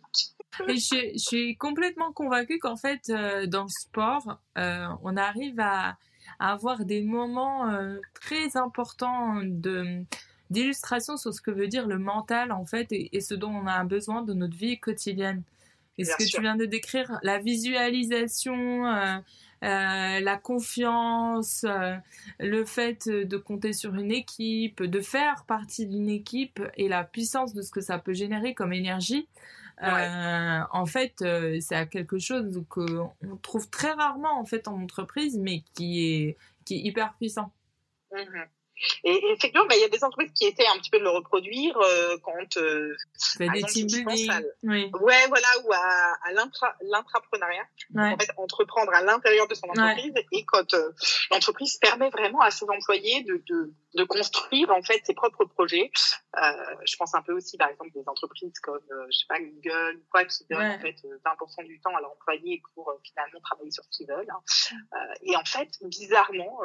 et je, je, suis complètement convaincue qu'en fait, euh, dans le sport, euh, on arrive à, à, avoir des moments euh, très importants de d'illustration sur ce que veut dire le mental en fait et, et, ce dont on a besoin de notre vie quotidienne. Et ce que tu viens de décrire, la visualisation, euh, euh, la confiance, euh, le fait de compter sur une équipe, de faire partie d'une équipe et la puissance de ce que ça peut générer comme énergie, euh, en fait, euh, c'est quelque chose qu'on trouve très rarement en fait en entreprise, mais qui est qui est hyper puissant.
Mmh et, et effectivement, bah, il y a des entreprises qui essaient un petit peu de le reproduire euh, quand euh,
des team building. Oui.
Ouais, voilà, ou à, à l'intrapreneuriat.
Ouais.
En fait, entreprendre à l'intérieur de son entreprise
ouais.
et quand euh, l'entreprise permet vraiment à ses employés de, de, de construire en fait ses propres projets. Euh, je pense un peu aussi, par exemple, des entreprises comme, euh, je sais pas, Google ou quoi, qui donnent
ouais.
en fait 20% du temps à leurs employés pour euh, finalement travailler sur ce qu'ils veulent. Hein. Euh, et en fait, bizarrement,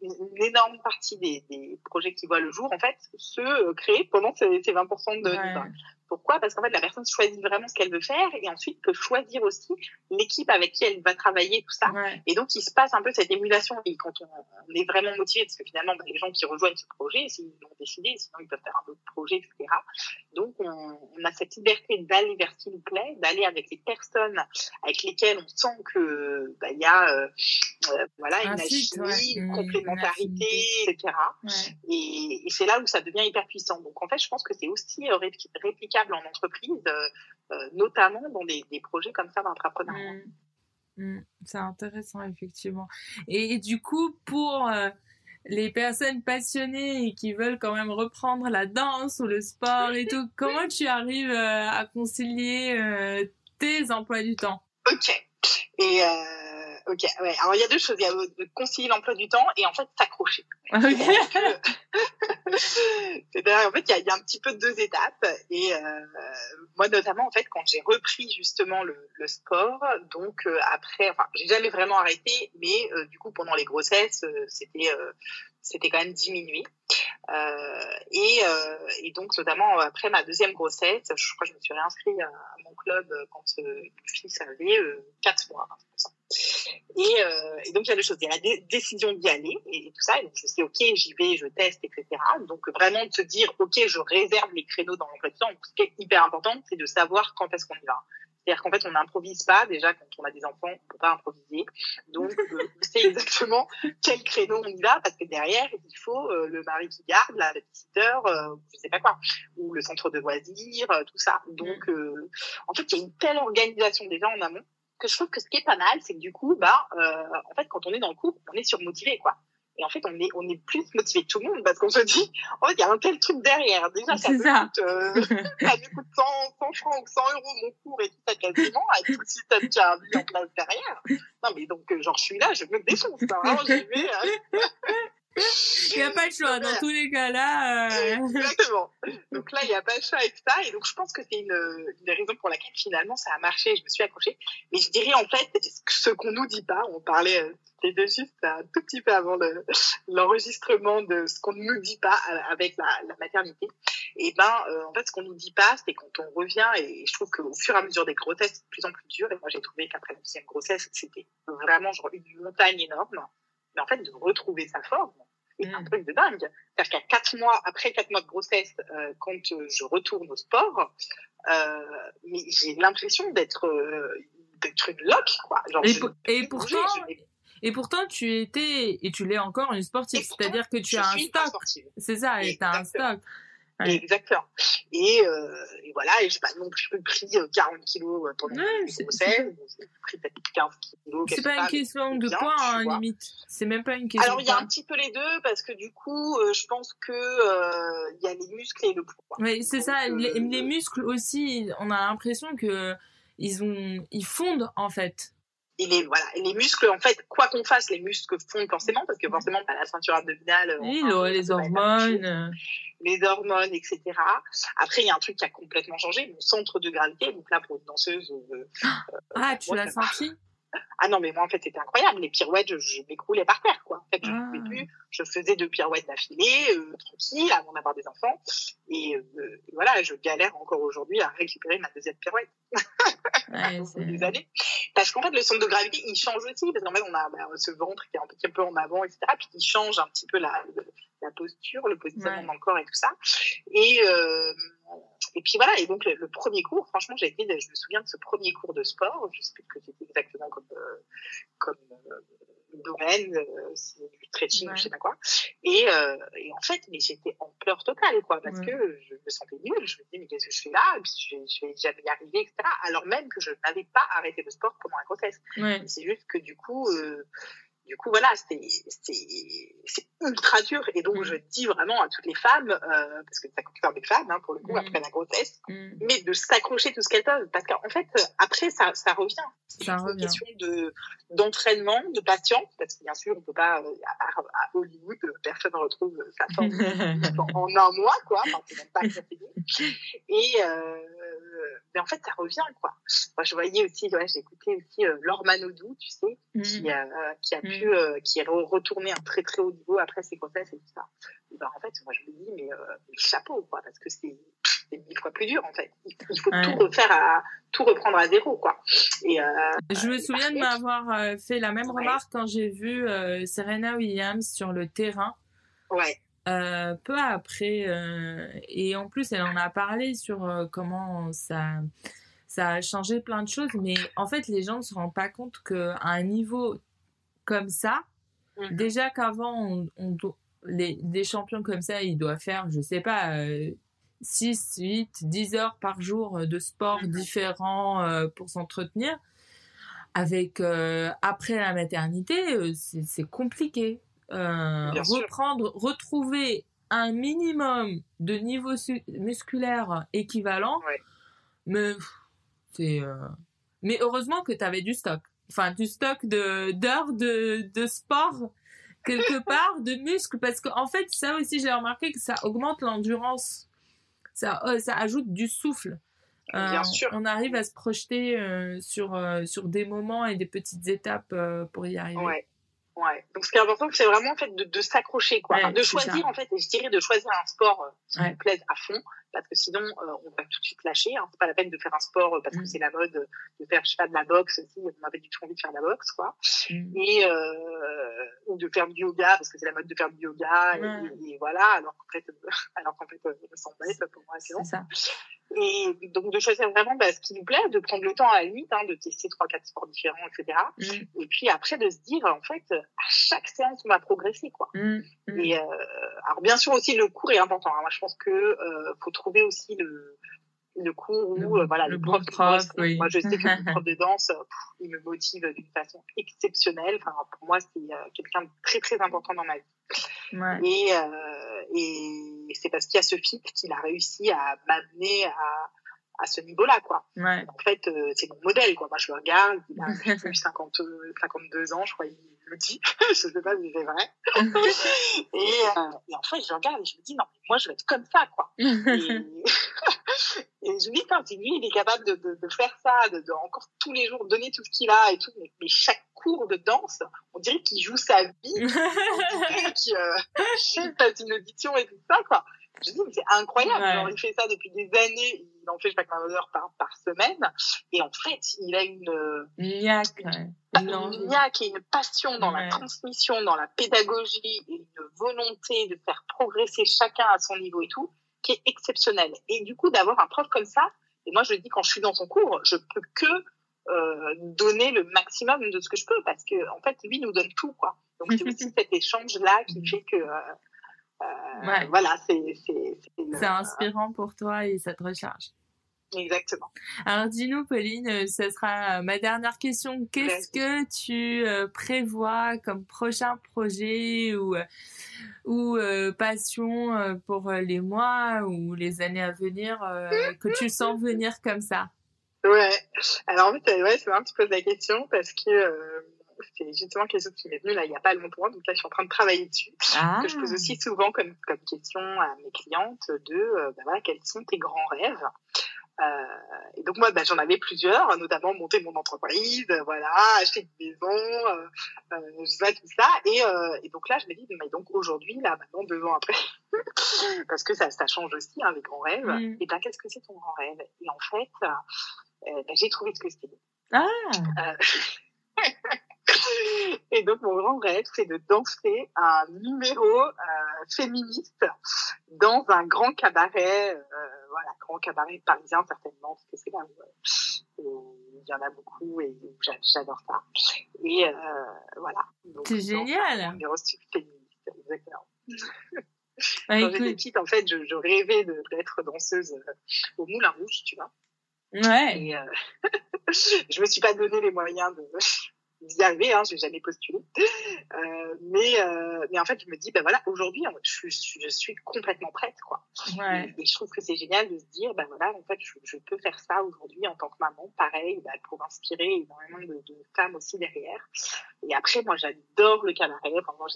une, une énorme partie des des, projets qui voient le jour, en fait, se créent pendant ces, ces 20% de ouais. Pourquoi Parce qu'en fait, la personne choisit vraiment ce qu'elle veut faire et ensuite peut choisir aussi l'équipe avec qui elle va travailler, tout ça. Et donc, il se passe un peu cette émulation. Et quand on, est vraiment motivé, parce que finalement, bah, les gens qui rejoignent ce projet, s'ils l'ont décidé, sinon ils peuvent faire un autre projet, etc. Donc, on, on a cette liberté d'aller vers ce qui nous plaît, d'aller avec les personnes avec lesquelles on sent que bah, il y a euh, euh, voilà une alchimie, une complémentarité, etc. Et, et c'est là où ça devient hyper puissant. Donc, en fait, je pense que c'est aussi euh, réplicable en entreprise, notamment dans des, des, projets comme ça d'entrepreneuriat.
Mmh. Mmh. C'est intéressant, effectivement. Et, du coup, pour les personnes passionnées et qui veulent quand même reprendre la danse ou le sport et tout, comment tu arrives euh, à concilier euh, tes emplois du temps?
Ok. Et euh, ok, ouais. Alors il y a deux choses. Il y a de concilier l'emploi du temps et en fait s'accrocher. C'est-à-dire en fait il y, a, un petit peu deux étapes. Et moi notamment en fait quand j'ai repris justement le, le sport, donc après, enfin j'ai jamais vraiment arrêté, mais du coup pendant les grossesses c'était c'était quand même diminué. Euh, et, euh, et, donc, notamment après ma deuxième grossesse, je crois que je me suis réinscrite à, mon club quand euh, mon fils avait euh, 4 mois. Et, euh, et, donc, il y a deux choses. Il y a la décision d'y aller et, tout ça. Et donc, je sais, OK, j'y vais, je teste, etc. Donc, vraiment de se dire, OK, je réserve les créneaux dans l'emploi du temps. ce qui est hyper important, c'est de savoir quand est-ce qu'on y va. C'est-à-dire qu'en fait, on n'improvise pas. Déjà, quand on a des enfants, on peut pas improviser. Donc, euh, c'est exactement quel créneau on y va, parce que derrière, il faut euh, le mari qui garde, la visiteur, euh, je sais pas quoi, ou le centre de loisirs, euh, tout ça. Donc, euh, en fait, il y a une telle organisation déjà en amont que je trouve que ce qui est pas mal, c'est que du coup, bah, en fait, quand on est dans le couple, on est surmotivé, quoi. Et en fait, on est, on est plus motivé que tout le monde parce qu'on se dit, fait, il y a un tel truc derrière. Déjà, ça me coûte, euh, ça me coûte 100, 100 francs ou 100 euros mon cours et tout ça quasiment, avec tout le système qui a mis en place derrière. Non, mais donc, euh, genre, je suis là, je me défonce. Hein, j'y vais. Hein.
Il n'y a pas le choix. Dans tous les cas là.
Euh... Exactement. Donc là, il n'y a pas le choix avec ça. Et donc, je pense que c'est une, une des raisons pour laquelle finalement ça a marché. Je me suis accrochée. Mais je dirais en fait, ce qu'on nous dit pas, on parlait euh, c'était juste un tout petit peu avant l'enregistrement de ce qu'on ne nous dit pas euh, avec la, la maternité. Et ben, euh, en fait, ce qu'on nous dit pas, c'est quand on revient, et je trouve qu'au fur et à mesure des grossesses, c'est de plus en plus dur. Et moi, j'ai trouvé qu'après la deuxième grossesse, c'était vraiment genre une montagne énorme. Mais en fait, de retrouver sa forme, c'est un mm. truc de dingue. C'est-à-dire qu'à quatre mois, après quatre mois de grossesse, euh, quand je retourne au sport, euh, mais j'ai l'impression d'être d'être une loque, quoi.
Genre, et, et pourtant, et pourtant, tu étais, et tu l'es encore, une sportive. C'est-à-dire que tu as un stock. C'est ça, et tu as un stock.
Exactement. Et, euh, et, voilà, et je pas non plus pris 40 euh, kilos euh, pendant ouais, grossesse. J'ai pris peut-être 15 kilos.
C'est pas une question de poids, hein, limite. C'est même pas une question
Alors, il y a un petit peu les deux, parce que du coup, euh, je pense que il y a les muscles et le poids.
Oui, c'est ça. Les, les, muscles aussi, on a l'impression que ils ont, ils fondent, en fait
et les voilà. Et les muscles en fait quoi qu'on fasse les muscles fondent forcément parce que forcément pas la ceinture abdominale
oui, les hormones
les hormones etc après il y a un truc qui a complètement changé mon centre de gravité. Donc là pour une danseuse euh,
ah euh, tu l'as senti?
Ah non, mais moi, en fait, c'était incroyable. Les pirouettes, je, je m'écroulais par terre, quoi. En fait, je ne pouvais ah. plus. Je faisais deux pirouettes d'affilée, euh, tranquille, avant d'avoir des enfants. Et euh, voilà, je galère encore aujourd'hui à récupérer ma deuxième pirouette. Ouais, des années. Parce qu'en fait, le centre de gravité, il change aussi. Parce qu'en fait, on a bah, ce ventre qui est un petit peu en avant, etc. Puis il change un petit peu la, la posture, le positionnement ouais. dans le corps et tout ça. Et, euh, et puis voilà, et donc le, premier cours, franchement, j'ai été, je me souviens de ce premier cours de sport, je sais plus que c'était exactement comme, euh, comme euh, domaine, euh, c'est du stretching, ouais. je sais pas quoi. Et, euh, et en fait, mais j'étais en pleurs totale, quoi, parce ouais. que je me sentais nulle. Je me disais, mais qu'est-ce que je fais là? Je, je vais jamais y arriver, etc. Alors même que je n'avais pas arrêté le sport pendant la grossesse. C'est juste que du coup, du coup, voilà, c'est ultra dur. Et donc, mmh. je dis vraiment à toutes les femmes, euh, parce que ça concerne des femmes, hein, pour le coup, mmh. après la grossesse, mmh. mais de s'accrocher tout ce qu'elles peuvent. Parce qu'en fait, après, ça, ça revient. C'est une question d'entraînement, de, de patience, parce que bien sûr, on peut pas, euh, à, à Hollywood, personne ne retrouve sa forme en, en un mois, quoi. Enfin, c'est même pas Et, euh, mais en fait, ça revient, quoi. Moi, je voyais aussi, ouais, j'écoutais aussi euh, Laure Manodou, tu sais, qui, euh, qui a pu Euh, qui est retourné un très très haut niveau après ses grossesses et tout ça. Et ben, en fait, moi je me dis, mais, euh, chapeau, quoi, parce que c'est mille fois plus dur en fait. Il faut tout refaire à tout reprendre à zéro quoi. Et euh,
je me souviens de m'avoir euh, fait la même remarque quand j'ai vu Serena Williams sur le terrain.
Ouais.
peu après et en plus elle en a parlé sur comment ça ça a changé plein de choses mais en fait les gens ne se rendent pas compte qu'à un niveau comme ça mmh. déjà qu'avant on, les, des champions comme ça ils doivent faire je sais pas 6, 8, 10 heures par jour euh, de sport mhm. différents euh, pour s'entretenir. Avec euh, après la maternité, c'est compliqué. reprendre, retrouver un minimum de niveau musculaire équivalent, mais c'est. Mais heureusement que tu avais du stock. Enfin, du stock de d'heures de, de sport quelque part, de muscles, parce qu'en fait, ça aussi, j'ai remarqué que ça augmente l'endurance ça, euh, ça ajoute du souffle.
Bien euh, sûr.
On arrive à se projeter euh, sur, sur des moments et des petites étapes pour y arriver.
Ouais. Ouais. Donc ce qui est important, c'est vraiment en fait de, de s'accrocher, quoi, de choisir en fait, et je dirais de choisir un sport qui vous plaise à fond, parce que sinon on va tout de suite lâcher. Hein. C'est pas la peine de faire un sport parce que mm. c'est la mode de faire, je sais pas, de la boxe aussi. On avait du tout envie de faire de la boxe, quoi, mm. et euh, ou de faire du yoga parce que c'est la mode de faire du yoga, et, voilà. Alors qu'en fait, alors qu'en fait, s'en pour moi, c'est ça. Et donc de choisir vraiment bah, ce qui nous plaît, de prendre le temps à la limite, hein, de tester trois, quatre sports différents, etc. Mm. Et puis après de se dire, en fait, à chaque séance, on va progresser, quoi. Et euh, alors bien sûr aussi le cours est important. Hein. Moi, je pense que euh, faut trouver aussi le le cours où euh, voilà le, prof,
oui.
moi je sais que le prof de danse il me motive d'une façon exceptionnelle enfin pour moi c'est euh, quelqu'un de très très important dans ma vie ouais. et euh, et c'est parce qu'il y a ce fit qu'il a réussi à m'amener à à ce niveau-là, quoi.
Ouais.
En fait, euh, c'est mon modèle, quoi. Moi, je le regarde, il a 50, 52 ans, je crois, il me dit. je sais pas si c'est vrai. et, euh, et, en fait, je le regarde et je me dis, non, moi, je vais être comme ça, quoi. et, et je me dis, quand lui, il est capable de, de, de faire ça, de, de, encore tous les jours donner tout ce qu'il a et tout, mais, mais chaque cours de danse, on dirait qu'il joue sa vie. on dirait qu'il euh, passe une audition et tout ça, quoi je dis, mais c'est incroyable. Genre, il fait ça depuis des années. Il en fait, je sais pas d'heures par, par semaine. Et en fait, il a une,
niaque,
une, une niaque et une passion dans la transmission, dans la pédagogie et une volonté de faire progresser chacun à son niveau et tout, qui est exceptionnelle. Et du coup, d'avoir un prof comme ça, et moi, je dis, quand je suis dans son cours, je peux que euh, donner le maximum de ce que je peux parce que en fait lui nous donne tout quoi donc c'est aussi cet échange là qui fait que euh, euh, voilà, c'est.
C'est inspirant pour toi et ça te recharge.
Exactement.
Alors dis-nous, Pauline, euh, ce sera ma dernière question. Qu'est-ce que tu euh, prévois comme prochain projet ou, ou passion pour les mois ou les années à venir que tu sens venir comme ça?
Ouais. Alors en fait, ouais, c'est marrant que tu poses la question parce que c'est justement quelque chose qui m'est venu là il n'y a pas longtemps. Donc là, je suis en train de travailler dessus. Ah. Que je pose aussi souvent comme, comme question à mes clientes de euh, bah voilà, quels sont tes grands rêves? Euh, et donc moi, bah, j'en avais plusieurs, notamment monter mon entreprise, voilà, acheter une maison, euh, euh, je sais tout ça. Et, euh, et, donc là, je me dis, mais donc aujourd'hui, là, maintenant, deux ans après, parce que ça, ça change aussi, hein, les grands rêves. Mm. Et ben, qu'est-ce que c'est ton grand rêve? Et en fait, euh, ben, j'ai trouvé ce que c'était.
Ah.
Et donc, mon grand rêve, c'est de danser un numéro euh, féministe dans un grand cabaret, euh, voilà, grand cabaret parisien certainement, parce que c'est là où, euh, il y en a beaucoup et j'adore ça. Et euh, voilà.
C'est génial.
Un numéro féministe, exactement. Bah, Quand j'étais petite, en fait, je, je rêvais d'être danseuse euh, au Moulin Rouge, tu vois.
Ouais.
Et euh, je me suis pas donné les moyens de d'y arriver, hein, j'ai jamais postulé. Euh, mais, euh, mais en fait, je me dis, ben voilà, aujourd'hui, je, je, je, suis complètement prête, quoi.
Ouais.
Et, je trouve que c'est génial de se dire, ben voilà, en fait, je, je peux faire ça aujourd'hui en tant que maman, pareil, ben, pour inspirer énormément de, de, femmes aussi derrière. Et après, moi, j'adore le cabaret, vraiment,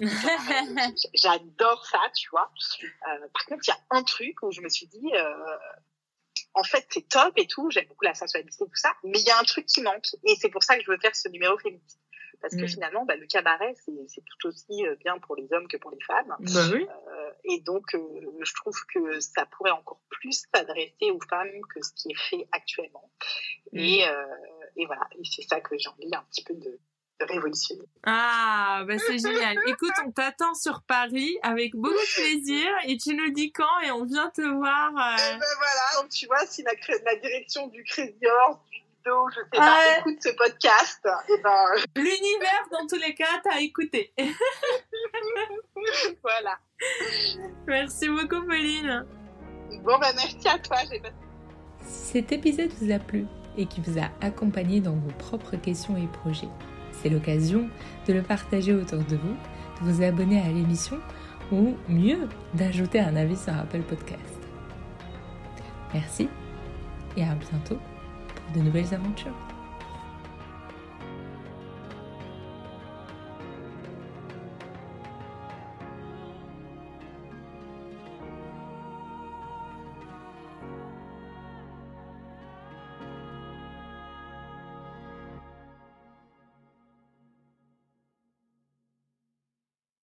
j'adore ça, tu vois. Euh, par contre, il y a un truc où je me suis dit, euh, en fait, c'est top et tout, j'aime beaucoup la sensualité, tout ça, mais il y a un truc qui manque. Et c'est pour ça que je veux faire ce numéro féministe. Parce que mm. finalement, bah, le cabaret, c'est tout aussi euh, bien pour les hommes que pour les femmes.
Bah oui.
euh, et donc, euh, je trouve que ça pourrait encore plus s'adresser aux femmes que ce qui est fait actuellement. Et, mmh. et voilà, et c'est ça que j'ai envie un petit peu de, révolutionner.
Ah, bah c'est génial. Écoute, on t'attend sur Paris avec beaucoup de plaisir et tu nous dis quand et on vient te voir.
Euh... Et eh ben voilà, donc tu vois, si la, la direction du Crazy Horse, du Lido, je sais pas, écoute ce podcast, et eh ben...
L'univers, dans tous les cas, t'as écouté.
voilà.
Merci beaucoup, Pauline.
Bon, bah merci à toi.
Si cet épisode vous a plu et qui vous a accompagné dans vos propres questions et projets, c'est l'occasion de le partager autour de vous, de vous abonner à l'émission ou mieux, d'ajouter un avis sur Apple Podcast. Merci et à bientôt pour de nouvelles aventures.